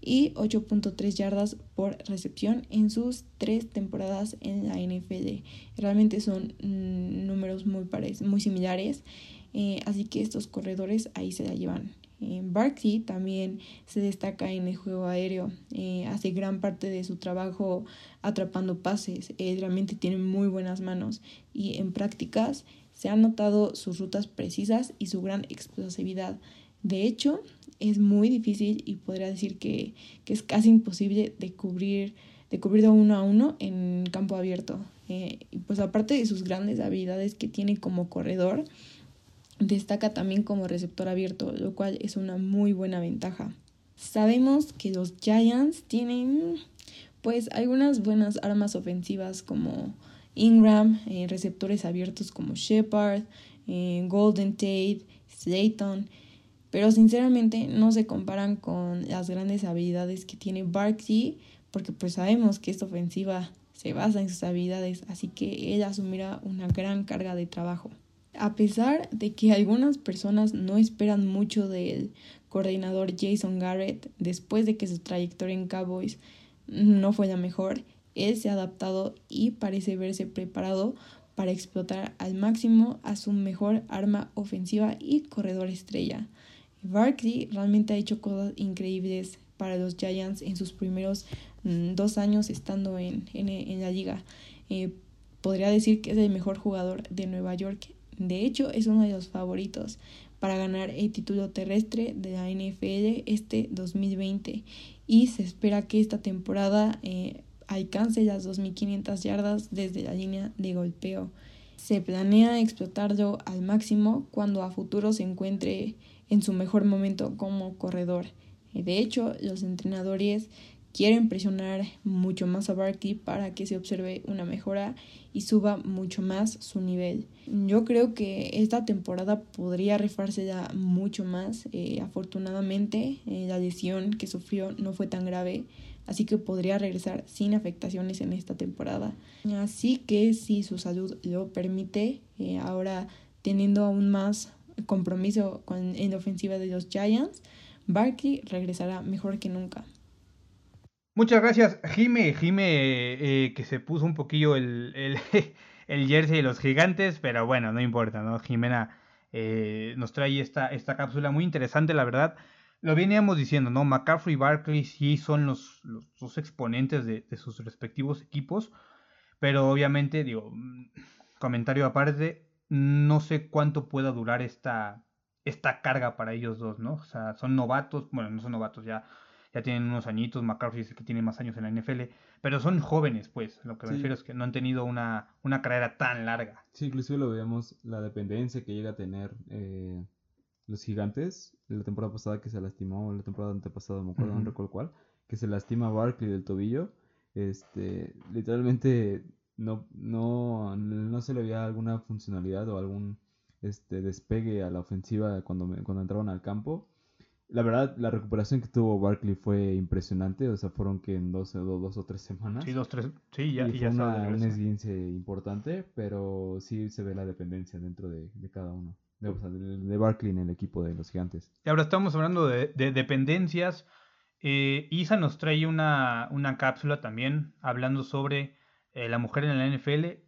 y 8.3 yardas por recepción en sus tres temporadas en la NFL. Realmente son mm, números muy, muy similares, eh, así que estos corredores ahí se la llevan. Eh, Barkley también se destaca en el juego aéreo, eh, hace gran parte de su trabajo atrapando pases, eh, realmente tiene muy buenas manos y en prácticas se han notado sus rutas precisas y su gran explosividad. De hecho, es muy difícil y podría decir que, que es casi imposible de cubrir, de cubrir uno a uno en campo abierto. Eh, pues aparte de sus grandes habilidades que tiene como corredor, destaca también como receptor abierto, lo cual es una muy buena ventaja. Sabemos que los Giants tienen pues algunas buenas armas ofensivas como Ingram, eh, receptores abiertos como Shepard, eh, Golden Tate, Slayton, pero sinceramente no se comparan con las grandes habilidades que tiene Barkley, porque pues sabemos que esta ofensiva se basa en sus habilidades, así que él asumirá una gran carga de trabajo. A pesar de que algunas personas no esperan mucho del coordinador Jason Garrett después de que su trayectoria en Cowboys no fue la mejor, él se ha adaptado y parece verse preparado para explotar al máximo a su mejor arma ofensiva y corredor estrella. Barkley realmente ha hecho cosas increíbles para los Giants en sus primeros mm, dos años estando en, en, la liga. Eh, podría decir que es el mejor jugador de Nueva York. De hecho, es uno de los favoritos para ganar el título terrestre de la NFL este 2020 y se espera que esta temporada eh, alcance las 2.500 yardas desde la línea de golpeo. Se planea explotarlo al máximo cuando a futuro se encuentre en su mejor momento como corredor. De hecho, los entrenadores quieren presionar mucho más a Barkley para que se observe una mejora y suba mucho más su nivel. Yo creo que esta temporada podría rifarse ya mucho más. Eh, afortunadamente, eh, la lesión que sufrió no fue tan grave, así que podría regresar sin afectaciones en esta temporada. Así que si su salud lo permite, eh, ahora teniendo aún más compromiso con, en la ofensiva de los Giants, Barkley regresará mejor que nunca. Muchas gracias, Jime. Jime eh, que se puso un poquillo el, el, *laughs* el, jersey de los gigantes, pero bueno, no importa, ¿no? Jimena eh, nos trae esta, esta cápsula muy interesante, la verdad. Lo veníamos diciendo, ¿no? McCaffrey y Barkley sí son los, los, exponentes de, de, sus respectivos equipos, pero obviamente, digo, mm, comentario aparte, no sé cuánto pueda durar esta, esta carga para ellos dos, ¿no? O sea, son novatos, bueno, no son novatos, ya, ya tienen unos añitos, McCarthy dice que tiene más años en la NFL, pero son jóvenes, pues, lo que me refiero es que no han tenido una, una carrera tan larga. Sí, inclusive lo veíamos, la dependencia que llega a tener eh, los gigantes, la temporada pasada que se lastimó, la temporada antepasada, me acuerdo, no recuerdo cuál, que se lastima Barkley del tobillo, este, literalmente no, no, no se le veía alguna funcionalidad o algún este despegue a la ofensiva cuando, cuando entraron al campo. La verdad, la recuperación que tuvo Barkley fue impresionante, o sea, fueron que en dos, dos, o tres semanas. Sí, dos, tres, sí, ya, y fue una, un esguince importante, pero sí se ve la dependencia dentro de, cada uno, de, de, Barkley en el equipo de los gigantes. Y ahora estamos hablando de, dependencias. Eh, Isa nos trae una, una cápsula también hablando sobre eh, la mujer en la NFL.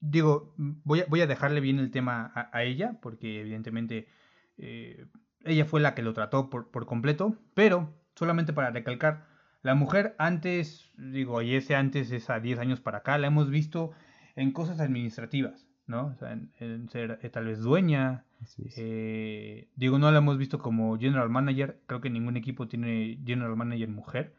Digo, voy a, voy a dejarle bien el tema a, ella, porque evidentemente eh, ella fue la que lo trató por, por, completo, pero solamente para recalcar, la mujer antes, digo, y ese antes es a 10 años para acá, la hemos visto en cosas administrativas, ¿no? O sea, en, ser eh, tal vez dueña. digo, no la hemos visto como general manager, creo que ningún equipo tiene general manager mujer.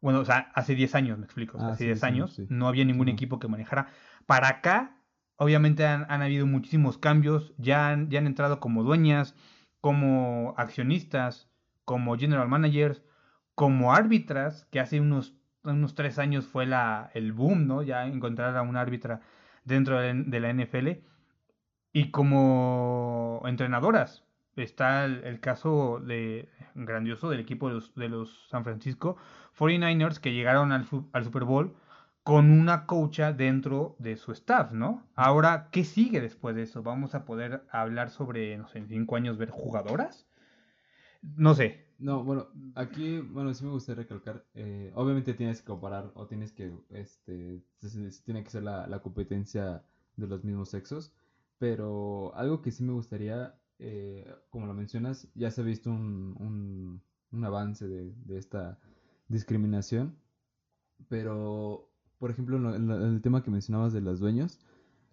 Bueno, o sea, hace 10 años, me explico. Ah, hace 10 años no había ningún equipo que manejara. Para acá, obviamente han, habido muchísimos cambios. Ya han, ya han entrado como dueñas, como accionistas, como general managers, como árbitras, que hace unos, unos 3 años fue la, el boom, ¿no? Ya encontrar a una árbitra dentro de, la NFL. Y como entrenadoras. Está el, caso de grandioso del equipo de los, de los San Francisco 49ers que llegaron al, al Super Bowl con una coacha dentro de su staff, ¿no? Ahora, ¿qué sigue después de eso? ¿Vamos a poder hablar sobre, no sé, en cinco años ver jugadoras? No sé. No, bueno, aquí, bueno, sí me gustaría recalcar, eh, obviamente tienes que comparar o tienes que, este, tiene que ser la, la, competencia de los mismos sexos, pero algo que sí me gustaría, eh, como lo mencionas, ya se ha visto un, un, un avance de, de esta discriminación, pero, por ejemplo, en, el tema que mencionabas de las dueñas,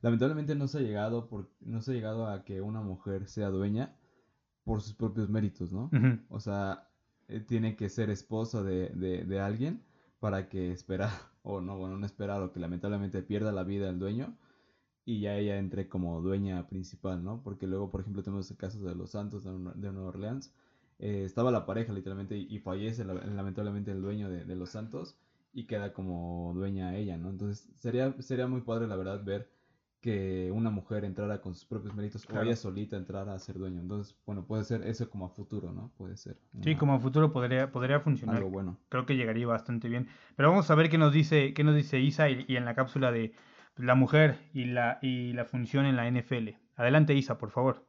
lamentablemente no se ha llegado por, no se ha llegado a que una mujer sea dueña por sus propios méritos, ¿no? O sea, eh, tiene que ser esposa de, de, alguien para que esperar, *laughs* o no, bueno, no esperar, o que lamentablemente pierda la vida el dueño y ya ella entre como dueña principal, ¿no? Porque luego, por ejemplo, tenemos el caso de los Santos de, de Nueva Orleans, eh, estaba la pareja literalmente y, fallece lamentablemente el dueño de, los Santos y queda como dueña ella, ¿no? Entonces sería, sería muy padre la verdad ver que una mujer entrara con sus propios méritos Claro. o ella solita entrara a ser dueño. Entonces, bueno, puede ser eso como a futuro, ¿no? Puede ser. Sí, como a futuro podría, podría funcionar. algo bueno. Creo que llegaría bastante bien. Pero vamos a ver qué nos dice, qué nos dice Isa y, y en la cápsula de la mujer y la, y la función en la NFL. Adelante, Isa, por favor.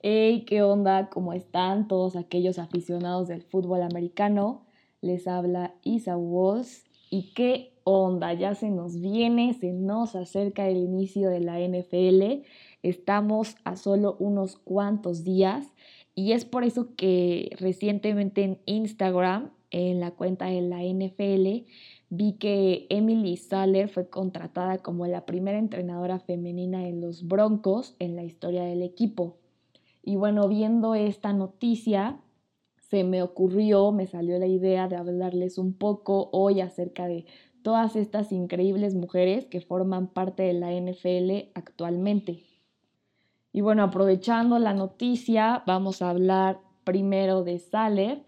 Hey, ¿qué onda? ¿Cómo están todos aquellos aficionados del fútbol americano? Les habla Isa Walls. ¿Y qué onda? Ya se nos viene, se nos acerca el inicio de la NFL. Estamos a solo unos cuantos días y es por eso que recientemente en Instagram, en la cuenta de la NFL, vi que Emily Saller fue contratada como la primera entrenadora femenina en los Broncos en la historia del equipo. Y bueno, viendo esta noticia, se me ocurrió, me salió la idea de hablarles un poco hoy acerca de todas estas increíbles mujeres que forman parte de la NFL actualmente. Y bueno, aprovechando la noticia, vamos a hablar primero de Saler,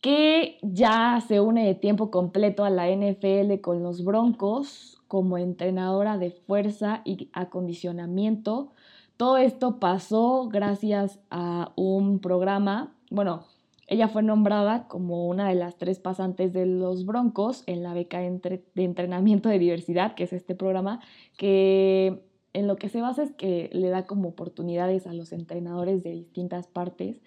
que ya se une de tiempo completo a la NFL con los Broncos como entrenadora de fuerza y acondicionamiento. Todo esto pasó gracias a un programa, bueno, ella fue nombrada como una de las tres pasantes de los Broncos en la beca de, entre- de entrenamiento de diversidad, que es este programa, que en lo que se basa es que le da como oportunidades a los entrenadores de distintas partes.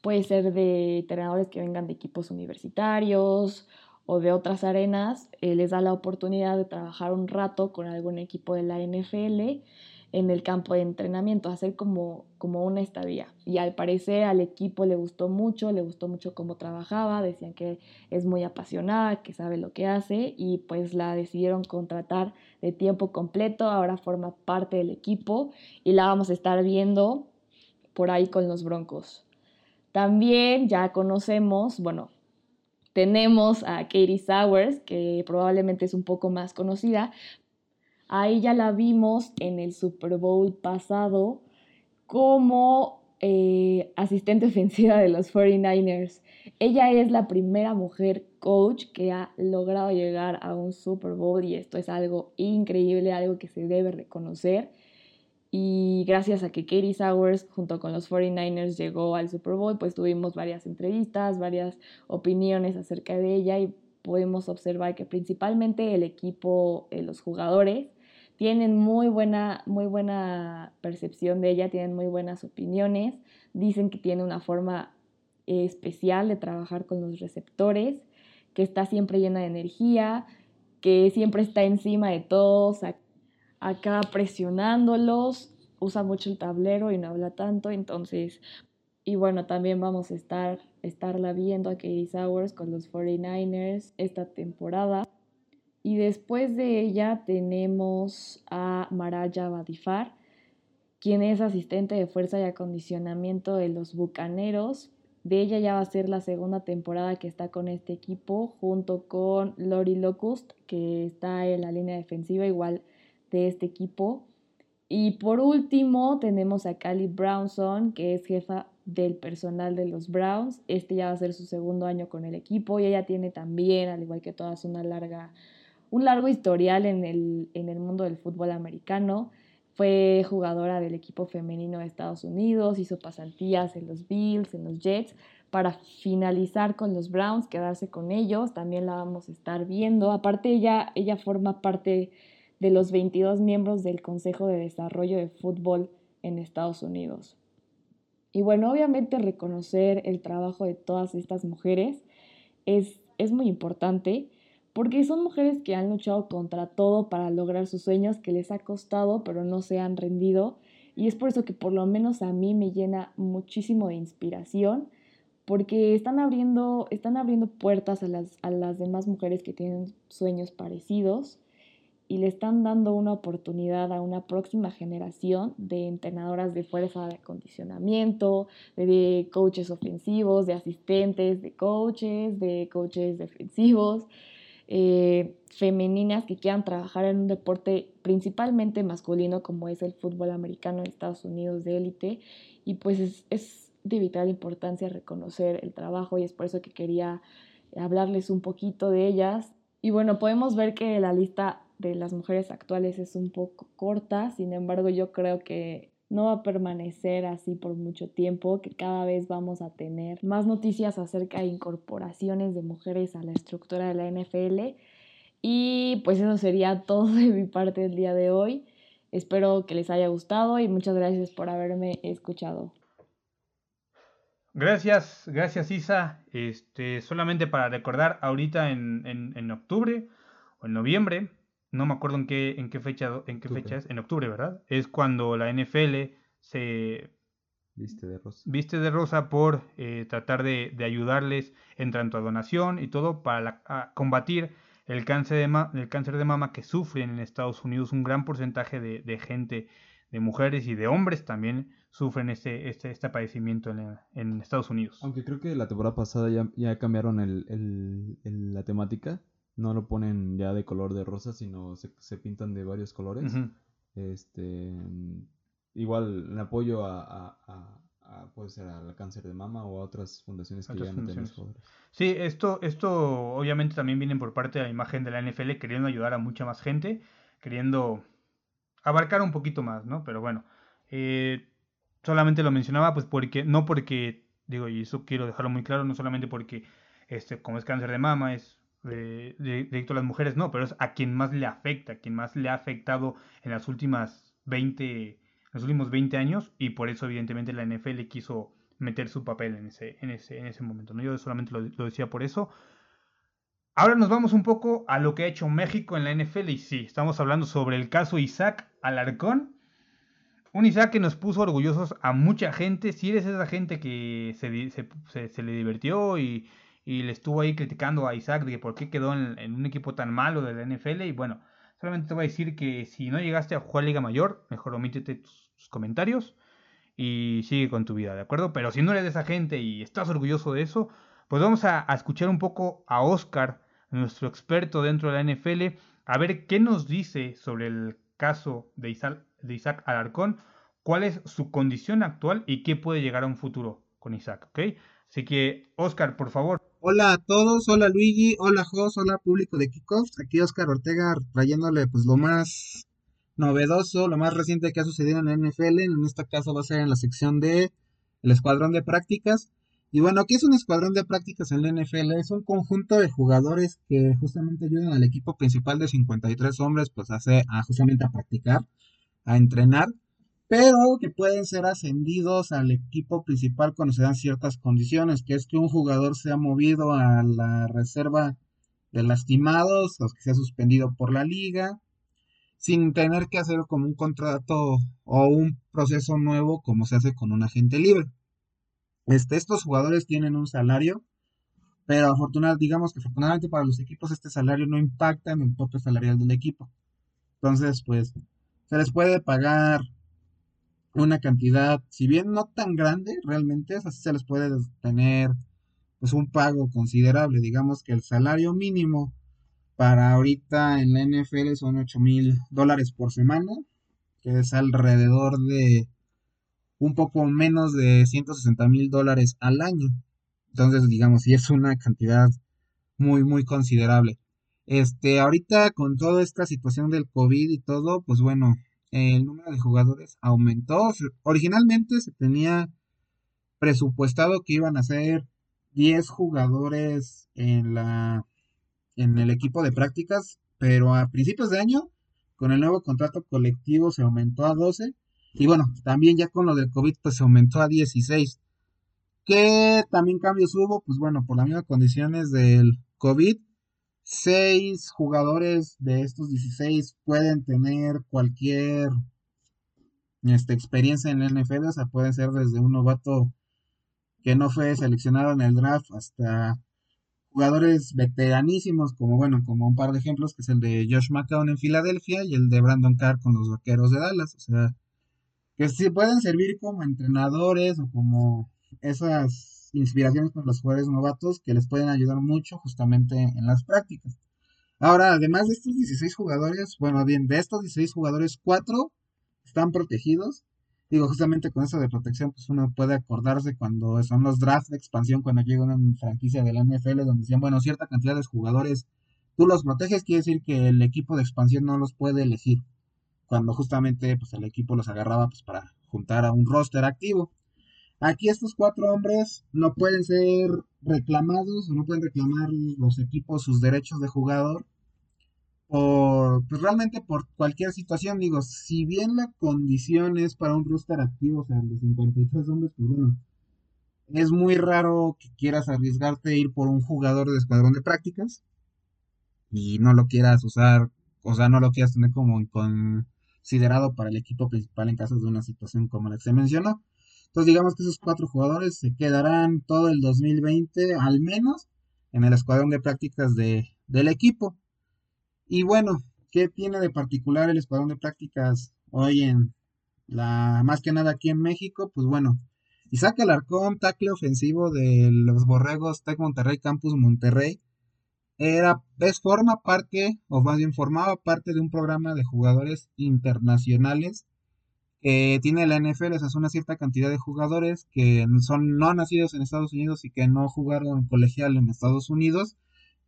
Puede ser de entrenadores que vengan de equipos universitarios o de otras arenas. eh, les da la oportunidad de trabajar un rato con algún equipo de la NFL en el campo de entrenamiento, hacer como, como una estadía. Y al parecer al equipo le gustó mucho, le gustó mucho cómo trabajaba, decían que es muy apasionada, que sabe lo que hace y pues la decidieron contratar de tiempo completo, ahora forma parte del equipo y la vamos a estar viendo por ahí con los Broncos. También ya conocemos, bueno, tenemos a Katie Sowers, que probablemente es un poco más conocida, a ella la vimos en el Super Bowl pasado como eh, asistente *laughs* ofensiva de los 49ers. Ella es la primera mujer coach que ha logrado llegar a un Super Bowl y esto es algo increíble, algo que se debe reconocer. Y gracias a que Katie Sowers junto con los 49ers llegó al Super Bowl, pues tuvimos varias entrevistas, varias opiniones acerca de ella y podemos observar que principalmente el equipo, eh, los jugadores, tienen muy buena, muy buena percepción de ella, tienen muy buenas opiniones, dicen que tiene una forma especial de trabajar con los receptores, que está siempre llena de energía, que siempre está encima de todos, ac- acá presionándolos, usa mucho el tablero y no habla tanto, entonces, y bueno, también vamos a estar, estarla viendo a Katie Sowers con los 49ers esta temporada. Y después de ella tenemos a Maraya Badifar, quien es asistente de fuerza y acondicionamiento de los Bucaneros. De ella ya va a ser la segunda temporada que está con este equipo, junto con Lori Locust, que está en la línea defensiva igual de este equipo. Y por último tenemos a Callie Brownson, que es jefa del personal de los Browns. Este ya va a ser su segundo año con el equipo y ella tiene también, al igual que todas, una larga un largo historial en el, en el mundo del fútbol americano. Fue jugadora del equipo femenino de Estados Unidos, hizo pasantías en los Bills, en los Jets, para finalizar con los Browns, quedarse con ellos. También la vamos a estar viendo. Aparte, ella, ella forma parte de los 22 miembros del Consejo de Desarrollo de Fútbol en Estados Unidos. Y bueno, obviamente reconocer el trabajo de todas estas mujeres es, es muy importante porque son mujeres que han luchado contra todo para lograr sus sueños, que les ha costado, pero no se han rendido. Y es por eso que por lo menos a mí me llena muchísimo de inspiración, porque están abriendo, están abriendo puertas a las, a las demás mujeres que tienen sueños parecidos y le están dando una oportunidad a una próxima generación de entrenadoras de fuerza de acondicionamiento, de coaches ofensivos, de asistentes, de coaches, de coaches defensivos eh, femeninas que quieran trabajar en un deporte principalmente masculino como es el fútbol americano en Estados Unidos de élite y pues es, es, de vital importancia reconocer el trabajo y es por eso que quería hablarles un poquito de ellas. Y bueno podemos ver que la lista de las mujeres actuales es un poco corta, sin embargo yo creo que no va a permanecer así por mucho tiempo, que cada vez vamos a tener más noticias acerca de incorporaciones de mujeres a la estructura de la NFL. Y pues eso sería *laughs* todo de mi parte el día de hoy. Espero que les haya gustado y muchas gracias por haberme escuchado. Gracias, gracias Isa. Este, solamente para recordar, ahorita en, en, octubre o en noviembre, no me acuerdo en qué, en qué fecha, en qué fecha es, en octubre, ¿verdad? Es cuando la NFL se viste de rosa, viste de rosa por eh, tratar de, de, ayudarles en tanto a donación y todo para combatir el cáncer, de el cáncer de mama que sufren en Estados Unidos un gran porcentaje de, de gente, de mujeres y de hombres también sufren este, este, este padecimiento en, en, Estados Unidos. Aunque creo que la temporada pasada ya, ya cambiaron el, el, la temática. No lo ponen ya de color de rosa, sino se, se pintan de varios colores. Este igual en apoyo a, a, puede ser al cáncer de mama o a otras fundaciones que ya no tienen Sí, esto, esto obviamente también viene por parte de la imagen de la NFL queriendo ayudar a mucha más gente, queriendo abarcar un poquito más, ¿no? Pero bueno, eh, solamente lo mencionaba pues porque, no porque, digo, y eso quiero dejarlo muy claro, no solamente porque, este, como es cáncer de mama, es directo a las mujeres, no, pero es a quien más le afecta, a quien más le ha afectado en las últimas 20, los últimos 20 años, y por eso evidentemente la NFL quiso meter su papel en ese, en ese, en ese momento, ¿no? Yo solamente lo, lo decía por eso. Ahora nos vamos un poco a lo que ha hecho México en la NFL, y sí, estamos hablando sobre el caso Isaac Alarcón, un Isaac que nos puso orgullosos a mucha gente. Si eres esa gente que se, se, le divirtió y, y, le estuvo ahí criticando a Isaac de por qué quedó en, un equipo tan malo de la NFL. Y bueno, solamente te voy a decir que si no llegaste a jugar Liga Mayor, mejor omítete tus, comentarios y sigue con tu vida, ¿de acuerdo? Pero si no eres de esa gente y estás orgulloso de eso, pues vamos a, a escuchar un poco a Oscar, nuestro experto dentro de la NFL, a ver qué nos dice sobre el caso de Isaac, de Isaac Alarcón, cuál es su condición actual y qué puede llegar a un futuro con Isaac, ¿ok? Así que, Oscar, por favor. Hola a todos, hola Luigi, hola Jos, hola público de Kickoff. Aquí Oscar Ortega trayéndole pues lo más novedoso, lo más reciente que ha sucedido en la NFL. En este caso va a ser en la sección de el escuadrón de prácticas. Y bueno, ¿qué es un escuadrón de prácticas en la NFL? Es un conjunto de jugadores que justamente ayudan al equipo principal de 53 hombres pues a justamente a practicar a entrenar, pero que pueden ser ascendidos al equipo principal cuando se dan ciertas condiciones, que es que un jugador sea movido a la reserva de lastimados, los que sea suspendido por la liga, sin tener que hacer como un contrato o un proceso nuevo como se hace con un agente libre. Este, estos jugadores tienen un salario, pero afortunadamente, digamos que afortunadamente para los equipos este salario no impacta en el tope salarial del equipo. Entonces, pues se les puede pagar una cantidad, si bien no tan grande realmente, así se les puede tener pues un pago considerable. Digamos que el salario mínimo para ahorita en la NFL son 8 mil dólares por semana, que es alrededor de un poco menos de 160 mil dólares al año. Entonces, digamos, sí es una cantidad muy, muy considerable. Este, ahorita con toda esta situación del COVID y todo, pues bueno, el número de jugadores aumentó. Originalmente se tenía presupuestado que iban a ser 10 jugadores en la en el equipo de prácticas, pero a principios de año con el nuevo contrato colectivo se aumentó a 12 y bueno, también ya con lo del COVID pues se aumentó a 16. ¿Qué también cambios hubo? Pues bueno, por las mismas condiciones del COVID seis jugadores de estos 16 pueden tener cualquier este, experiencia en la NFL, o sea, pueden ser desde un novato que no fue seleccionado en el draft hasta jugadores veteranísimos, como bueno, como un par de ejemplos, que es el de Josh McCown en Filadelfia y el de Brandon Carr con los Vaqueros de Dallas, o sea, que sí pueden servir como entrenadores o como esas inspiraciones para los jugadores novatos que les pueden ayudar mucho justamente en las prácticas. Ahora, además de estos 16 jugadores, bueno, bien, de estos 16 jugadores, 4 están protegidos. Digo, justamente con eso de protección, pues uno puede acordarse cuando son los drafts de expansión, cuando llega una franquicia de la NFL, donde decían, bueno, cierta cantidad de jugadores tú los proteges, quiere decir que el equipo de expansión no los puede elegir. Cuando justamente pues, el equipo los agarraba pues, para juntar a un roster activo. Aquí estos cuatro hombres no pueden ser reclamados o no pueden reclamar los equipos sus derechos de jugador por, pues realmente por cualquier situación. Digo, si bien la condición es para un roster activo, o sea, de 53 hombres, pues bueno, es muy raro que quieras arriesgarte a ir por un jugador de escuadrón de prácticas y no lo quieras usar, o sea, no lo quieras tener como considerado para el equipo principal en caso de una situación como la que se mencionó. Entonces digamos que esos cuatro jugadores se quedarán todo el 2020 al menos en el escuadrón de prácticas de, del equipo. Y bueno, ¿qué tiene de particular el escuadrón de prácticas hoy en la, más que nada aquí en México? Pues bueno, Isaac Alarcón, tackle ofensivo de los Borregos Tec Monterrey Campus Monterrey, era, es, forma parte, o más bien formaba parte de un programa de jugadores internacionales tiene la NFL, es una cierta cantidad de jugadores que son no nacidos en Estados Unidos y que no jugaron colegial en Estados Unidos,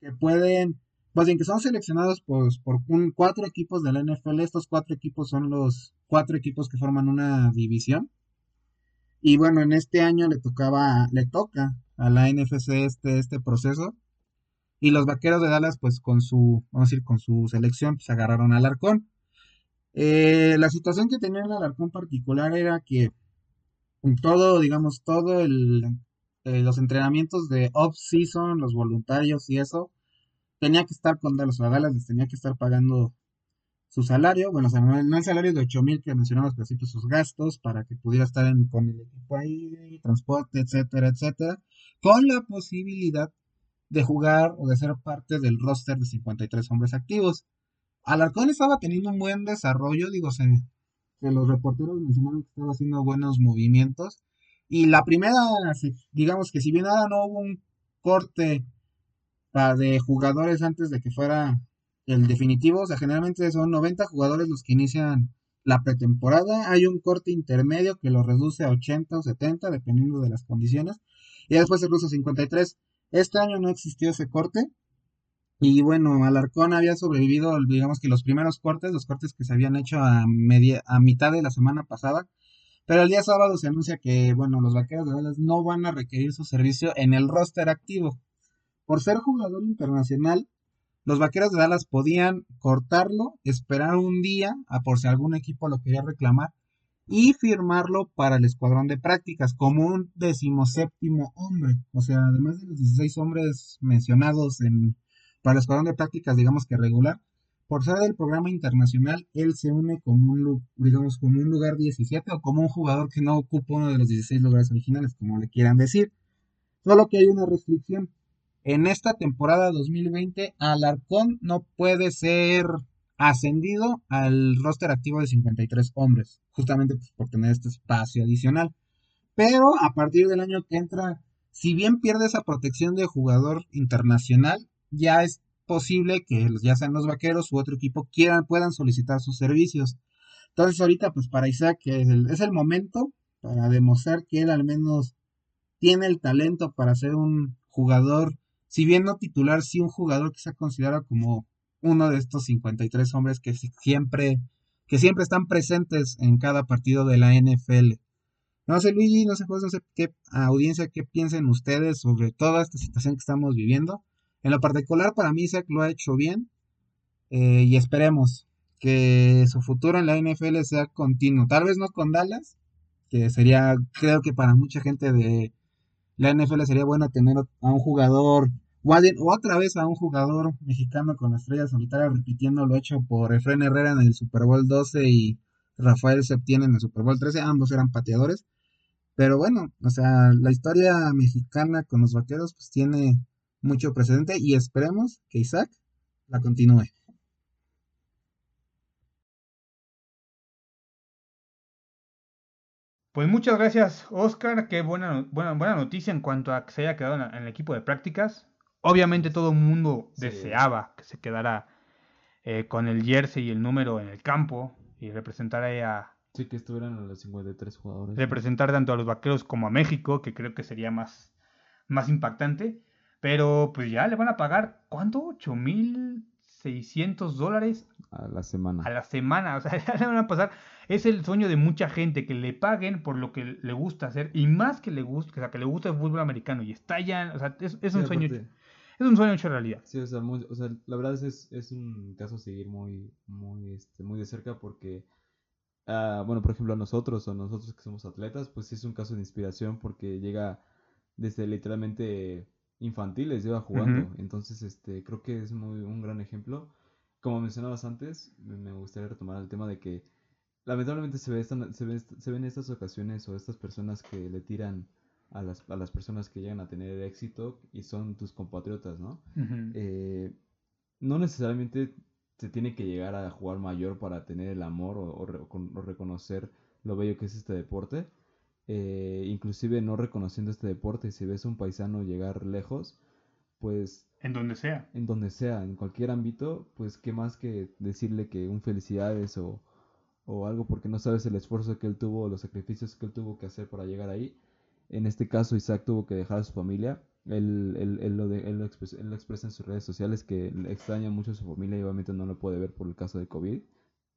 que pueden, pues bien, que son seleccionados pues, por un, cuatro equipos de la NFL, estos cuatro equipos son los cuatro equipos que forman una división. Y bueno, en este año le tocaba, le toca a la NFC este, este proceso. Y los vaqueros de Dallas, pues con su, vamos a decir, con su selección, pues agarraron al arcón. Eh, la situación que tenía el Alarcón particular era que todo, digamos, todo el, eh, los entrenamientos de off-season, los voluntarios y eso, tenía que estar con o Dallas les tenía que estar pagando su salario, bueno, o sea, no, el salario de 8 mil que mencionamos, pero sí pues, sus gastos para que pudiera estar en, con el equipo ahí, transporte, etcétera, etcétera, con la posibilidad de jugar o de ser parte del roster de 53 hombres activos. Alarcón estaba teniendo un buen desarrollo, digo, se, los reporteros mencionaron que estaba haciendo buenos movimientos. Y la primera, digamos que si bien nada no hubo un corte de jugadores antes de que fuera el definitivo, o sea, generalmente son 90 jugadores los que inician la pretemporada. Hay un corte intermedio que lo reduce a 80 o 70, dependiendo de las condiciones. Y después se reduce a 53. Este año no existió ese corte. Y bueno, Alarcón había sobrevivido, digamos que los primeros cortes, los cortes que se habían hecho a, media, a mitad de la semana pasada. Pero el día sábado se anuncia que, bueno, los vaqueros de Dallas no van a requerir su servicio en el roster activo. Por ser jugador internacional, los vaqueros de Dallas podían cortarlo, esperar un día a por si algún equipo lo quería reclamar y firmarlo para el escuadrón de prácticas como un decimoséptimo hombre. O sea, además de los 16 hombres mencionados en para el escuadrón de prácticas, digamos que regular, por ser del programa internacional, él se une como un, lugar 17 o como un jugador que no ocupa uno de los 16 lugares originales, como le quieran decir. Solo que hay una restricción. En esta temporada 2020, Alarcón no puede ser ascendido al roster activo de 53 hombres, justamente pues, por tener este espacio adicional. Pero a partir del año que entra, si bien pierde esa protección de jugador internacional, ya es posible que ya sean los vaqueros u otro equipo quieran, puedan solicitar sus servicios. Entonces ahorita pues para Isaac es el, es el momento para demostrar que él al menos tiene el talento para ser un jugador, si bien no titular, sí un jugador que se considera como uno de estos 53 hombres que siempre, que siempre están presentes en cada partido de la NFL. No sé, Luigi, no sé, no sé qué audiencia, qué piensen ustedes sobre toda esta situación que estamos viviendo. En lo particular, para mí, Isaac lo ha hecho bien eh, y esperemos que su futuro en la NFL sea continuo. Tal vez no con Dallas, que sería, creo que para mucha gente de la NFL sería bueno tener a un jugador, o otra vez a un jugador mexicano con estrella solitaria repitiendo lo hecho por Efren Herrera en el Super Bowl 12 y Rafael Septién en el Super Bowl 13, ambos eran pateadores. Pero bueno, o sea, la historia mexicana con los vaqueros pues tiene mucho precedente y esperemos que Isaac la continúe. Pues muchas gracias, Oscar. Qué buena, buena, buena noticia en cuanto a que se haya quedado en, el equipo de prácticas. Obviamente todo el mundo deseaba que se quedara eh, con el jersey y el número en el campo y representara a... Sí, que estuvieran los 53 jugadores. Representar tanto a los vaqueros como a México, que creo que sería más, más impactante. Pero pues ya le van a pagar, ¿cuánto? ¿8.600 dólares A la semana. a la semana? O sea, *laughs* ya le van a pasar. Es el sueño de mucha gente que le paguen por lo que le gusta hacer y más que le gusta, o sea, que le gusta el fútbol americano y está ya, o sea, es, es un Sí, sueño, aparte- es un sueño hecho realidad. Sí, o sea, muy- o sea, la verdad es, es un caso a seguir muy, muy, este, muy de cerca porque, ah, bueno, por ejemplo, a nosotros o nosotros que somos atletas, pues sí es un caso de inspiración porque llega desde literalmente infantiles, lleva jugando. Entonces, este, creo que es muy, un gran ejemplo. Como mencionabas antes, me gustaría retomar el tema de que lamentablemente se ve esta- se ve se ven estas ocasiones o estas personas que le tiran a las, a las personas que llegan a tener éxito y son tus compatriotas, ¿no? Eh, no necesariamente se tiene que llegar a jugar mayor para tener el amor o, o reconocer lo bello que es este deporte. Eh, inclusive no reconociendo este deporte, si ves a un paisano llegar lejos, pues En donde sea. en donde sea, en cualquier ámbito, pues qué más que decirle que un felicidades o, o algo porque no sabes el esfuerzo que él tuvo, los sacrificios que él tuvo que hacer para llegar ahí. En este caso, Isaac tuvo que dejar a su familia. Él, él, él lo, de- él lo expres- él lo expresa en sus redes sociales que extraña mucho a su familia y obviamente no lo puede ver por el caso de COVID.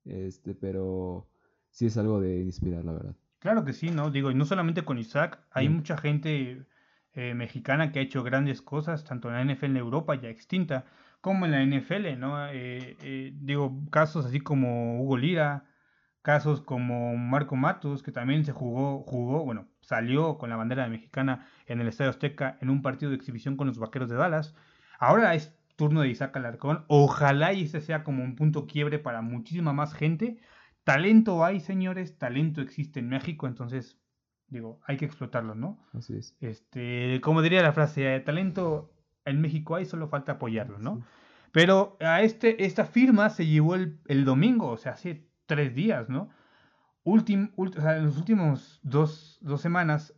Este, pero sí es algo de inspirar, la verdad. Claro que sí, ¿no? Digo, y no solamente con Isaac, hay Mm. mucha gente eh, mexicana que ha hecho grandes cosas, tanto en la NFL en Europa ya extinta, como en la NFL, ¿no? Eh, eh, digo, casos así como Hugo Lira, casos como Marco Matos, que también se jugó, jugó, bueno, salió con la bandera mexicana en el Estadio Azteca en un partido de exhibición con los Vaqueros de Dallas. Ahora es turno de Isaac Alarcón. Ojalá y ese sea como un punto quiebre para muchísima más gente. Talento hay, señores, talento existe en México, entonces, digo, hay que explotarlo, ¿no? Así es. Este, como diría la frase, talento en México hay, solo falta apoyarlo, ¿no? Pero a este, esta firma se llevó el, el domingo, o sea, hace tres días, ¿no? Ultim- ult- o sea, en los últimos dos, dos semanas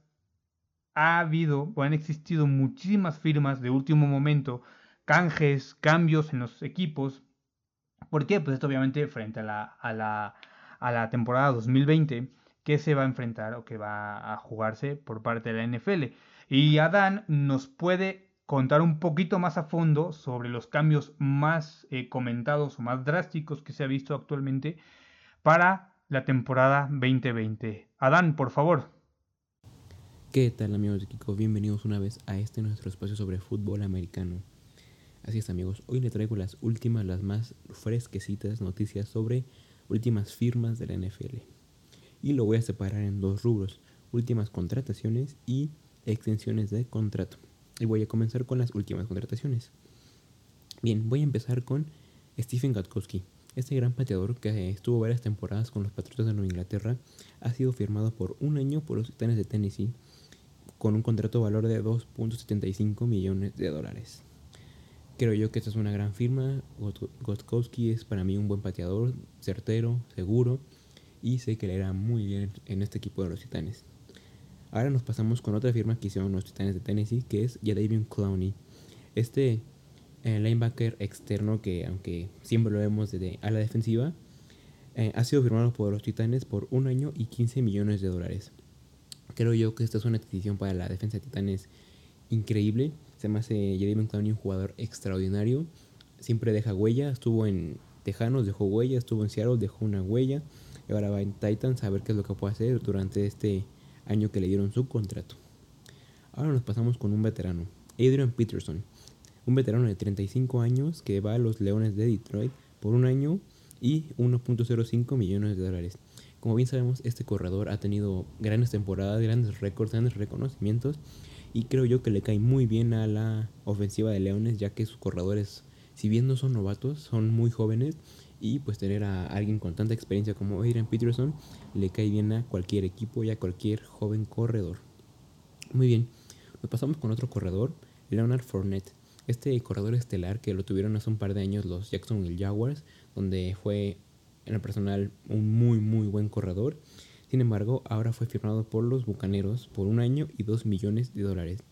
ha habido o han existido muchísimas firmas de último momento, canjes, cambios en los equipos. ¿Por qué? Pues esto obviamente frente a la, a la, a la temporada 2020 que se va a enfrentar o que va a jugarse por parte de la NFL. Y Adán nos puede contar un poquito más a fondo sobre los cambios más eh, comentados o más drásticos que se ha visto actualmente para la temporada 2020. Adán, por favor. ¿Qué tal amigos de Kiko? Bienvenidos una vez a este nuestro espacio sobre fútbol americano. Así es amigos, hoy les traigo las últimas, las más fresquecitas noticias sobre últimas firmas de la NFL. Y lo voy a separar en dos rubros, últimas contrataciones y extensiones de contrato. Y voy a comenzar con las últimas contrataciones. Bien, voy a empezar con Stephen Gatkowski. Este gran pateador que estuvo varias temporadas con los Patriotas de Nueva Inglaterra ha sido firmado por un año por los Titanes de Tennessee con un contrato valor de 2.75 millones de dólares. Creo yo que esta es una gran firma. Got- Gotkowski es para mí un buen pateador, certero, seguro y sé que le irá muy bien en este equipo de los Titanes. Ahora nos pasamos con otra firma que hicieron los Titanes de Tennessee, que es Jadavion Clowney. Este eh, linebacker externo que, aunque siempre lo vemos desde a la defensiva, eh, ha sido firmado por los Titanes por un año y 15 millones de dólares. Creo yo que esta es una adquisición para la defensa de Titanes increíble. Se me hace Clowney un jugador extraordinario. Siempre deja huella. Estuvo en Tejanos, dejó huella. Estuvo en Seattle, dejó una huella. Y ahora va en Titans a ver qué es lo que puede hacer durante este año que le dieron su contrato. Ahora nos pasamos con un veterano, Adrian Peterson. Un veterano de 35 años que va a los Leones de Detroit por un año y 1.05 millones de dólares. Como bien sabemos, este corredor ha tenido grandes temporadas, grandes récords, grandes reconocimientos y creo yo que le cae muy bien a la ofensiva de Leones ya que sus corredores, si bien no son novatos, son muy jóvenes y pues tener a alguien con tanta experiencia como Adrian Peterson le cae bien a cualquier equipo y a cualquier joven corredor. Muy bien, nos pasamos con otro corredor, Leonard Fournette. Este corredor estelar que lo tuvieron hace un par de años los Jacksonville Jaguars, donde fue en el personal un muy muy buen corredor. Sin embargo, ahora fue firmado por los Bucaneros por un año y dos millones de dólares.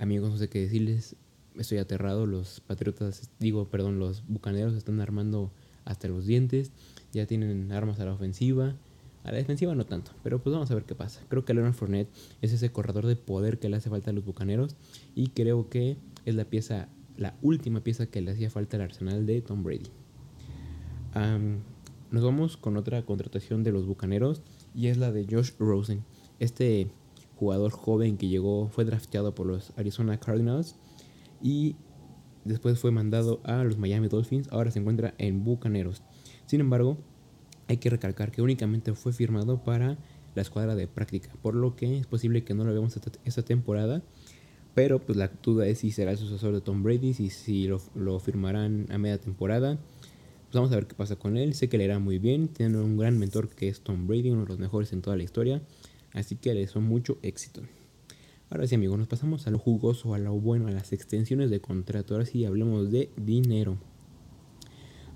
Amigos, no sé qué decirles, estoy aterrado. Los Patriotas, digo, perdón, los Bucaneros están armando hasta los dientes. Ya tienen armas a la ofensiva. A la defensiva no tanto, pero pues vamos a ver qué pasa. Creo que Leonard Fournette es ese corredor de poder que le hace falta a los Bucaneros y creo que es la pieza, la última pieza que le hacía falta al arsenal de Tom Brady. nos vamos con otra contratación de los Bucaneros y es la de Josh Rosen. Este jugador joven que llegó, fue drafteado por los Arizona Cardinals y después fue mandado a los Miami Dolphins, ahora se encuentra en Bucaneros. Sin embargo, hay que recalcar que únicamente fue firmado para la escuadra de práctica, por lo que es posible que no lo veamos esta, temporada. Pero pues la duda es si será el sucesor de Tom Brady, si, si lo, firmarán a media temporada. Vamos a ver qué pasa con él. Sé que le irá muy bien. Tiene un gran mentor que es Tom Brady, uno de los mejores en toda la historia. Así que le deseo mucho éxito. Ahora sí, amigos, nos pasamos a lo jugoso, a lo bueno, a las extensiones de contrato. Ahora sí, hablemos de dinero.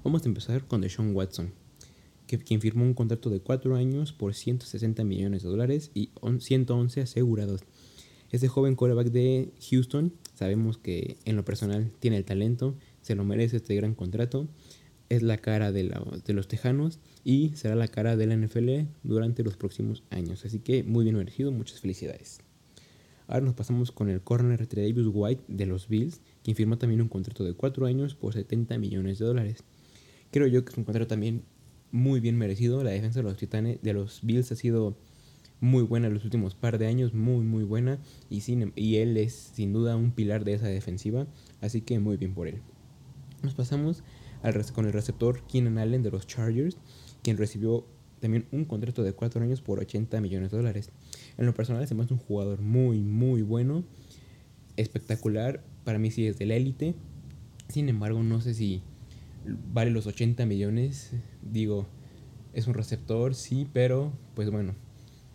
Vamos a empezar con Deshaun Watson que, quien firmó un contrato de 4 años por 160 millones de dólares y 111 asegurados. Este joven quarterback de Houston, sabemos que en lo personal tiene el talento, se lo merece este gran contrato, es la cara de, de los Tejanos y será la cara de la NFL durante los próximos años. Así que muy bien merecido, muchas felicidades. Ahora nos pasamos con el corner Davis White de los Bills, quien firmó también un contrato de 4 años por 70 millones de dólares. Creo yo que es un contrato también muy bien merecido. La defensa de los Titanes, de los Bills ha sido muy buena en los últimos par de años, muy muy buena y, y él es sin duda un pilar de esa defensiva, así que muy bien por él. Nos pasamos al, con el receptor Keenan Allen de los Chargers, quien recibió también un contrato de 4 años por 80 millones de dólares. En lo personal se me hace un jugador muy muy bueno, espectacular, para mí sí es de la élite, sin embargo no sé si vale los 80 millones. Digo, es un receptor, sí, pero pues bueno,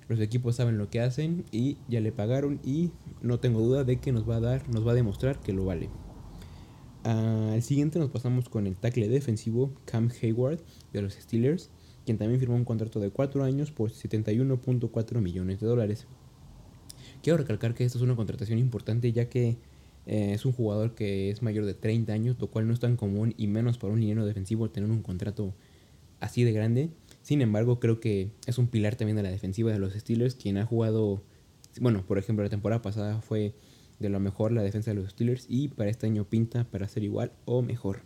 los equipos saben lo que hacen y ya le pagaron y no tengo duda de que nos va a dar, nos va a demostrar que lo vale. Al siguiente nos pasamos con el tackle defensivo Cam Hayward de los Steelers, quien también firmó un contrato de 4 años por 71.4 millones de dólares. Quiero recalcar que esta es una contratación importante ya que eh, es un jugador que es mayor de 30 años, lo cual no es tan común y menos para un liniero defensivo tener un contrato así de grande. Sin embargo, creo que es un pilar también de la defensiva de los Steelers, quien ha jugado, bueno, por ejemplo, la temporada pasada fue de lo mejor la defensa de los Steelers y para este año pinta para ser igual o mejor.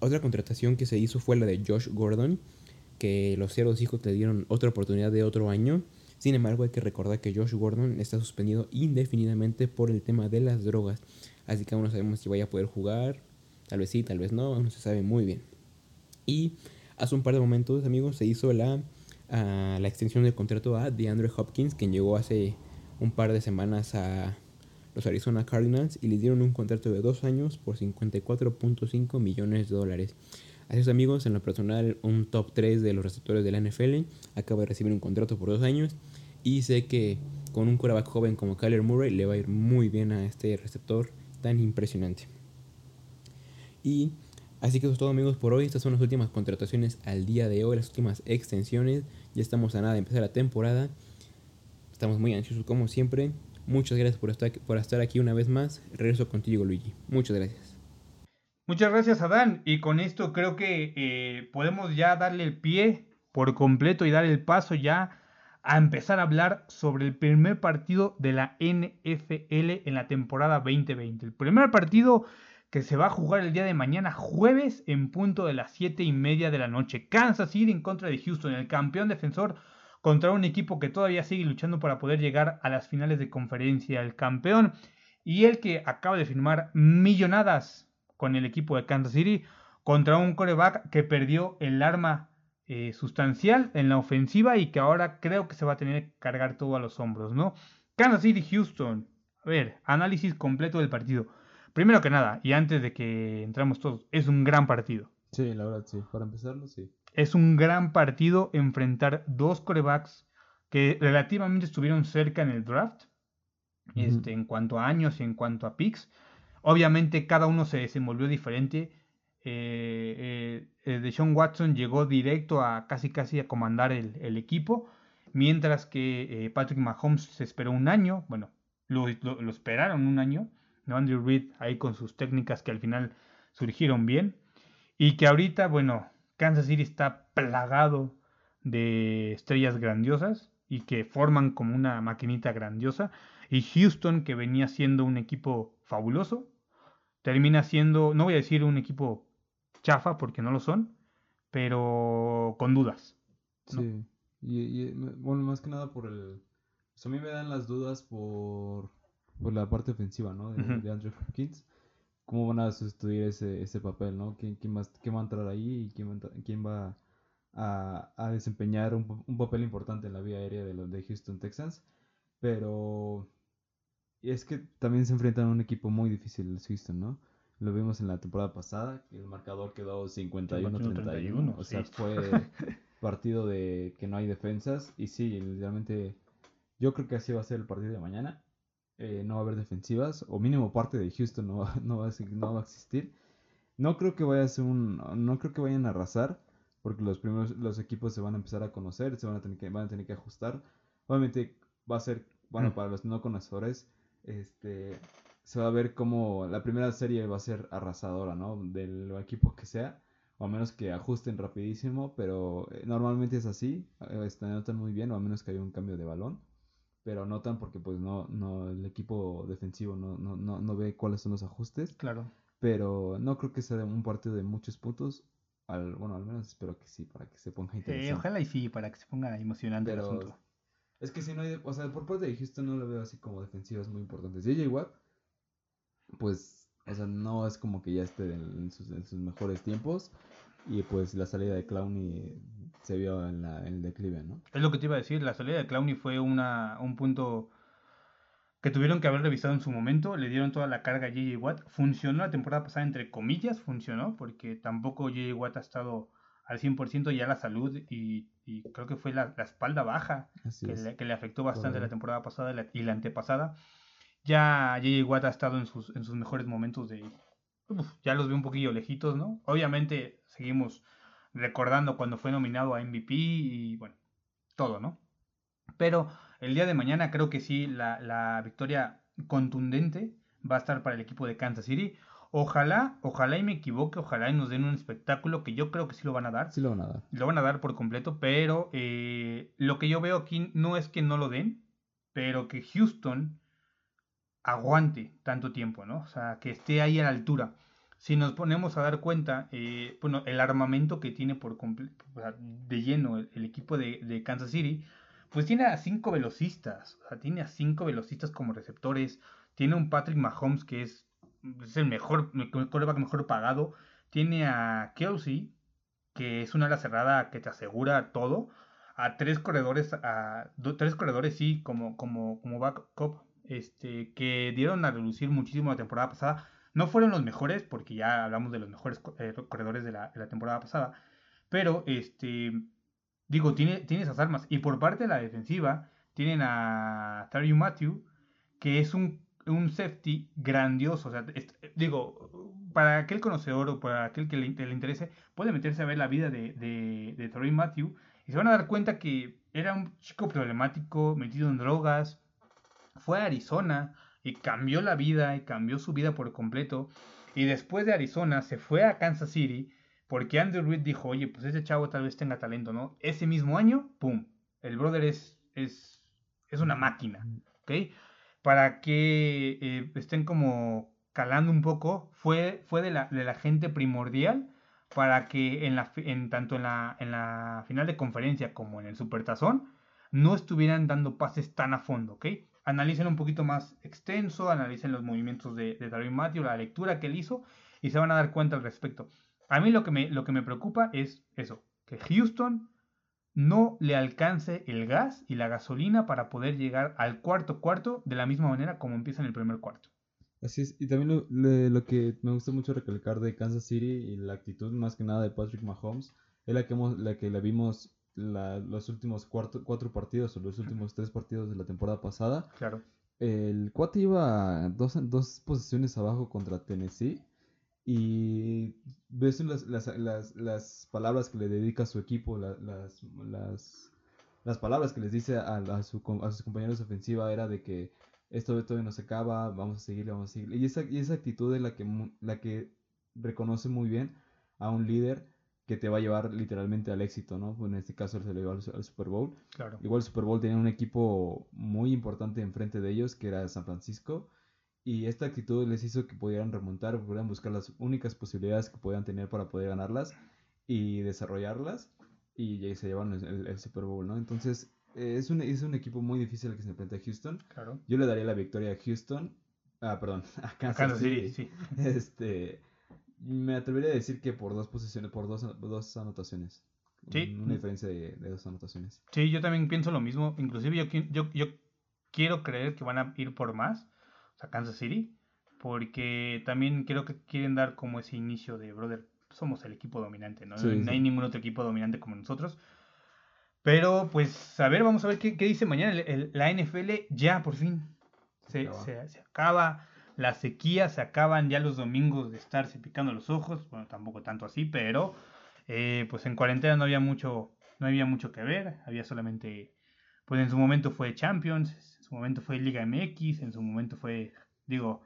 otra contratación que se hizo fue la de Josh Gordon, que los Ceros hijos le dieron otra oportunidad de otro año sin embargo, hay que recordar que Josh Gordon está suspendido indefinidamente por el tema de las drogas. Así que aún no sabemos si vaya a poder jugar. Tal vez sí, tal vez no, no se sabe muy bien. Y hace un par de momentos, amigos, se hizo la, ah, la extensión del contrato a DeAndre Hopkins, quien llegó hace un par de semanas a los Arizona Cardinals y le dieron un contrato de dos años por 54.5 millones de dólares. Así es amigos, en lo personal un top 3 de los receptores de la NFL acaba de recibir un contrato por dos años y sé que con un quarterback joven como Kyler Murray le va a ir muy bien a este receptor tan impresionante. Y así que eso es todo amigos por hoy. Estas son las últimas contrataciones al día de hoy, las últimas extensiones. Ya estamos a nada de empezar la temporada. Estamos muy ansiosos como siempre. Muchas gracias por estar, por estar aquí una vez más. Regreso contigo Luigi. Muchas gracias. Muchas gracias Adán. Y con esto creo que eh, podemos ya darle el pie por completo y dar el paso ya a empezar a hablar sobre el primer partido de la NFL en la temporada 2020. El primer partido que se va a jugar el día de mañana, jueves, en punto de las 7 y media de la noche. Kansas City en contra de Houston, el campeón defensor contra un equipo que todavía sigue luchando para poder llegar a las finales de conferencia. El campeón y el que acaba de firmar millonadas con el equipo de Kansas City contra un coreback que perdió el arma eh, sustancial en la ofensiva y que ahora creo que se va a tener que cargar todo a los hombros, ¿no? Kansas City, Houston. A ver, análisis completo del partido. Primero que nada, y antes de que entramos todos, es un gran partido. Sí, la verdad, sí. Para empezarlo, sí. Es un gran partido enfrentar dos corebacks que relativamente estuvieron cerca en el draft, este, en cuanto a años y en cuanto a picks. Obviamente cada uno se desenvolvió diferente eh, eh, de Sean Watson llegó directo a casi casi a comandar el, equipo, mientras que eh, Patrick Mahomes se esperó un año, bueno, lo, esperaron un año, ¿no? Andrew Reid ahí con sus técnicas que al final surgieron bien, y que ahorita, bueno, Kansas City está plagado de estrellas grandiosas y que forman como una maquinita grandiosa. Y Houston, que venía siendo un equipo fabuloso, termina siendo, no voy a decir un equipo chafa porque no lo son, pero con dudas. ¿no? Sí. Y, y, bueno, más que nada por el... pues a mí me dan las dudas por, por la parte ofensiva, ¿no? De Andrew Hopkins. ¿Cómo van a sustituir ese, ese papel, ¿no? ¿Quién, quién, va, quién va a entrar ahí y quién va a, quién va a, a desempeñar un, un papel importante en la vía aérea de los de Houston Texans? Pero y es que también se enfrentan a un equipo muy difícil, Houston, ¿no? Lo vimos en la temporada pasada, que el marcador quedó 51-31. 51-31, O sea, sí. fue *laughs* partido de que no hay defensas. Y sí, realmente yo creo que así va a ser el partido de mañana. Eh, no va a haber defensivas, o mínimo parte de Houston no va, *laughs* no va, a, no va a existir. No creo que vaya a ser un, no creo que vayan a arrasar, porque los primeros, los equipos se van a empezar a conocer, se van a tener que, van a tener que ajustar. Obviamente va a ser, bueno, Mm. para los no conocedores, este, se va a ver como la primera serie va a ser arrasadora, ¿no? Del equipo que sea, o a menos que ajusten rapidísimo, pero eh, normalmente es así, eh, este, notan muy bien, o a menos que haya un cambio de balón, pero notan porque pues no, no, el equipo defensivo no, no, no, no ve cuáles son los ajustes, Claro. pero no creo que sea un partido de muchos puntos, al, bueno, al menos espero que sí, para que se ponga interesante. Eh, ojalá y sí, para que se ponga emocionante el asunto. es que si no hay, o sea, por parte de Houston no lo veo así como defensivas muy importantes. JJ Watt, pues, o sea, no es como que ya esté en, en sus, en sus mejores tiempos. Y pues la salida de Clowney se vio en, la, en el declive, ¿no? Es lo que te iba a decir, la salida de Clowney fue una, un punto que tuvieron que haber revisado en su momento, le dieron toda la carga a JJ Watt. Funcionó la temporada pasada, entre comillas, funcionó, porque tampoco JJ Watt ha estado al 100% ya la salud y, y creo que fue la, la espalda baja que le, que le afectó bastante la Correcto. temporada pasada y la, y la antepasada. Ya JJ Watt ha estado en sus, en sus mejores momentos de... uf, ya los veo un poquillo lejitos, ¿no? Obviamente seguimos recordando cuando fue nominado a MVP y bueno, todo, ¿no? Pero el día de mañana creo que sí, la, la victoria contundente va a estar para el equipo de Kansas City. Ojalá, ojalá y me equivoque, ojalá y nos den un espectáculo que yo creo que sí lo van a dar Sí lo van a dar. lo van a dar por completo, pero eh, lo que yo veo aquí no es que no lo den, pero que Houston aguante tanto tiempo, ¿no? O sea, que esté ahí a la altura. Si nos ponemos a dar cuenta, eh, bueno, el armamento que tiene por de lleno el, equipo de, de Kansas City, pues tiene a cinco velocistas, tiene a cinco velocistas como receptores, tiene un Patrick Mahomes que es, el mejor, el quarterback mejor pagado, tiene a Kelsey, que es una ala cerrada que te asegura todo, a tres corredores, a tres corredores sí, como, como, como backup, este, que dieron a relucir muchísimo la temporada pasada. No fueron los mejores, porque ya hablamos de los mejores eh, corredores de la, temporada pasada, pero este, digo, tiene, tiene esas armas. Y por parte de la defensiva, tienen a Tariu Matthew, que es un, un safety grandioso. O sea, digo, para aquel conocedor o para aquel que le, que le interese, puede meterse a ver la vida de, de, de Tariu Matthew y se van a dar cuenta que era un chico problemático, metido en drogas. Fue a Arizona y cambió la vida y cambió su vida por completo. Y después de Arizona se fue a Kansas City porque Andrew Reid dijo, oye, pues ese chavo tal vez tenga talento, ¿no? Ese mismo año, ¡pum! El brother es, es, es una máquina, ¿ok? Para que eh, estén como calando un poco, fue, fue de, la, de la gente primordial para que en la, en, tanto en la, en la final de conferencia como en el supertazón no estuvieran dando pases tan a fondo, ¿ok? Analicen un poquito más extenso, analicen los movimientos de, de Darwin Matthew, la lectura que él hizo y se van a dar cuenta al respecto. A mí lo que me, lo que me preocupa es eso, que Houston no le alcance el gas y la gasolina para poder llegar al cuarto cuarto de la misma manera como empieza en el primer cuarto. Así es, y también lo, lo que me gusta mucho recalcar de Kansas City y la actitud más que nada de Patrick Mahomes es la que, hemos, la que la vimos la- los últimos cuarto- cuatro partidos o los últimos tres partidos de la temporada pasada. Claro. El cuate iba dos, dos posiciones abajo contra Tennessee y ves las, las, las, las palabras que le dedica a su equipo, la- las, las, las palabras que les dice a, a su a sus compañeros de ofensiva era de que esto todavía no se acaba, vamos a seguir, vamos a seguir. Y esa, y esa actitud es la que, la que reconoce muy bien a un líder que te va a llevar literalmente al éxito, ¿no? En este caso se le llevó al, al Super Bowl. Claro. Igual el Super Bowl tenía un equipo muy importante enfrente de ellos, que era San Francisco. Y esta actitud les hizo que pudieran remontar, pudieran buscar las únicas posibilidades que podían tener para poder ganarlas y desarrollarlas. Y ya se llevaron el, el- el Super Bowl, ¿no? Entonces, eh, es, un, es un equipo muy difícil el que se enfrenta a Houston. Claro. Yo le daría la victoria a Houston. Ah, perdón, *laughs* a Kansas, Kansas City. City, sí. *laughs* Este, me atrevería a decir que por dos posiciones, por dos, dos anotaciones. Sí. Una diferencia de, de dos anotaciones. Sí, yo también pienso lo mismo. Inclusive yo, qui- yo, yo quiero creer que van a ir por más, o sea, Kansas City, porque también creo que quieren dar como ese inicio de, brother, somos el equipo dominante, ¿no? Sí, no sí. hay ningún otro equipo dominante como nosotros. Pero pues, a ver, vamos a ver qué, qué dice mañana. El- el- la NFL ya por fin se, acaba. se- se acaba. La sequía, se acaban ya los domingos de estarse picando los ojos. Bueno, tampoco tanto así, pero eh, pues en cuarentena no había mucho, no había mucho que ver. Había solamente, pues en su momento fue Champions, en su momento fue Liga MX, en su momento fue, digo,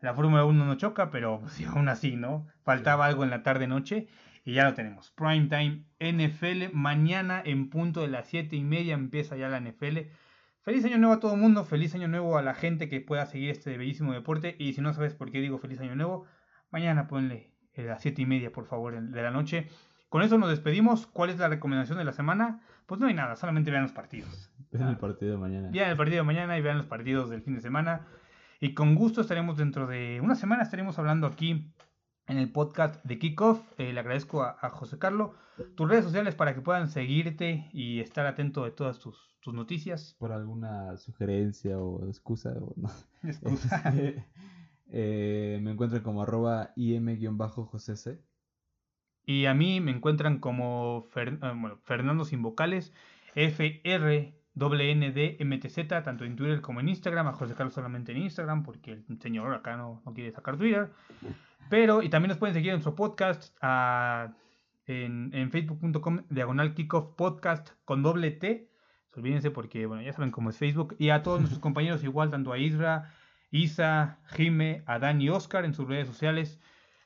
la Fórmula 1 no choca, pero pues, aún así, ¿no? Faltaba algo en la tarde-noche y ya lo tenemos. Prime Time NFL, mañana en punto de las 7 y media empieza ya la NFL. Feliz año nuevo a todo el mundo, feliz año nuevo a la gente que pueda seguir este bellísimo deporte. Y si no sabes por qué digo feliz año nuevo, mañana ponle a las 7 y media, por favor, de la noche. Con eso nos despedimos. ¿Cuál es la recomendación de la semana? Pues no hay nada, solamente vean los partidos. Vean el partido de mañana. Vean el partido de mañana y vean los partidos del fin de semana. Y con gusto estaremos dentro de una semana, estaremos hablando aquí en el podcast de Kickoff. Eh, le agradezco a, a José Carlos. Tus redes sociales para que puedan seguirte y estar atento de todas tus, tus noticias. Por alguna sugerencia o excusa. o no. *laughs* Excusa. Este, eh, me encuentran como arroba im-josec. Y a mí me encuentran como Fer- eh, bueno, Fernando sin vocales, FRNNDMTZ, tanto en Twitter como en Instagram. A José Carlos solamente en Instagram, porque el señor acá no, no quiere sacar Twitter. Pero, y también nos pueden seguir en nuestro podcast ah, en, en facebook.com diagonal kickoff podcast con doble T. Olvídense porque, bueno, ya saben cómo es Facebook. Y a todos nuestros compañeros igual, tanto a Isra, Isa, Jime, Adán y Oscar en sus redes sociales.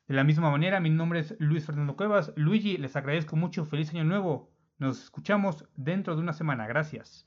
De la misma manera, mi nombre es Luis Fernando Cuevas. Luigi, les agradezco mucho. Feliz año nuevo. Nos escuchamos dentro de una semana. Gracias.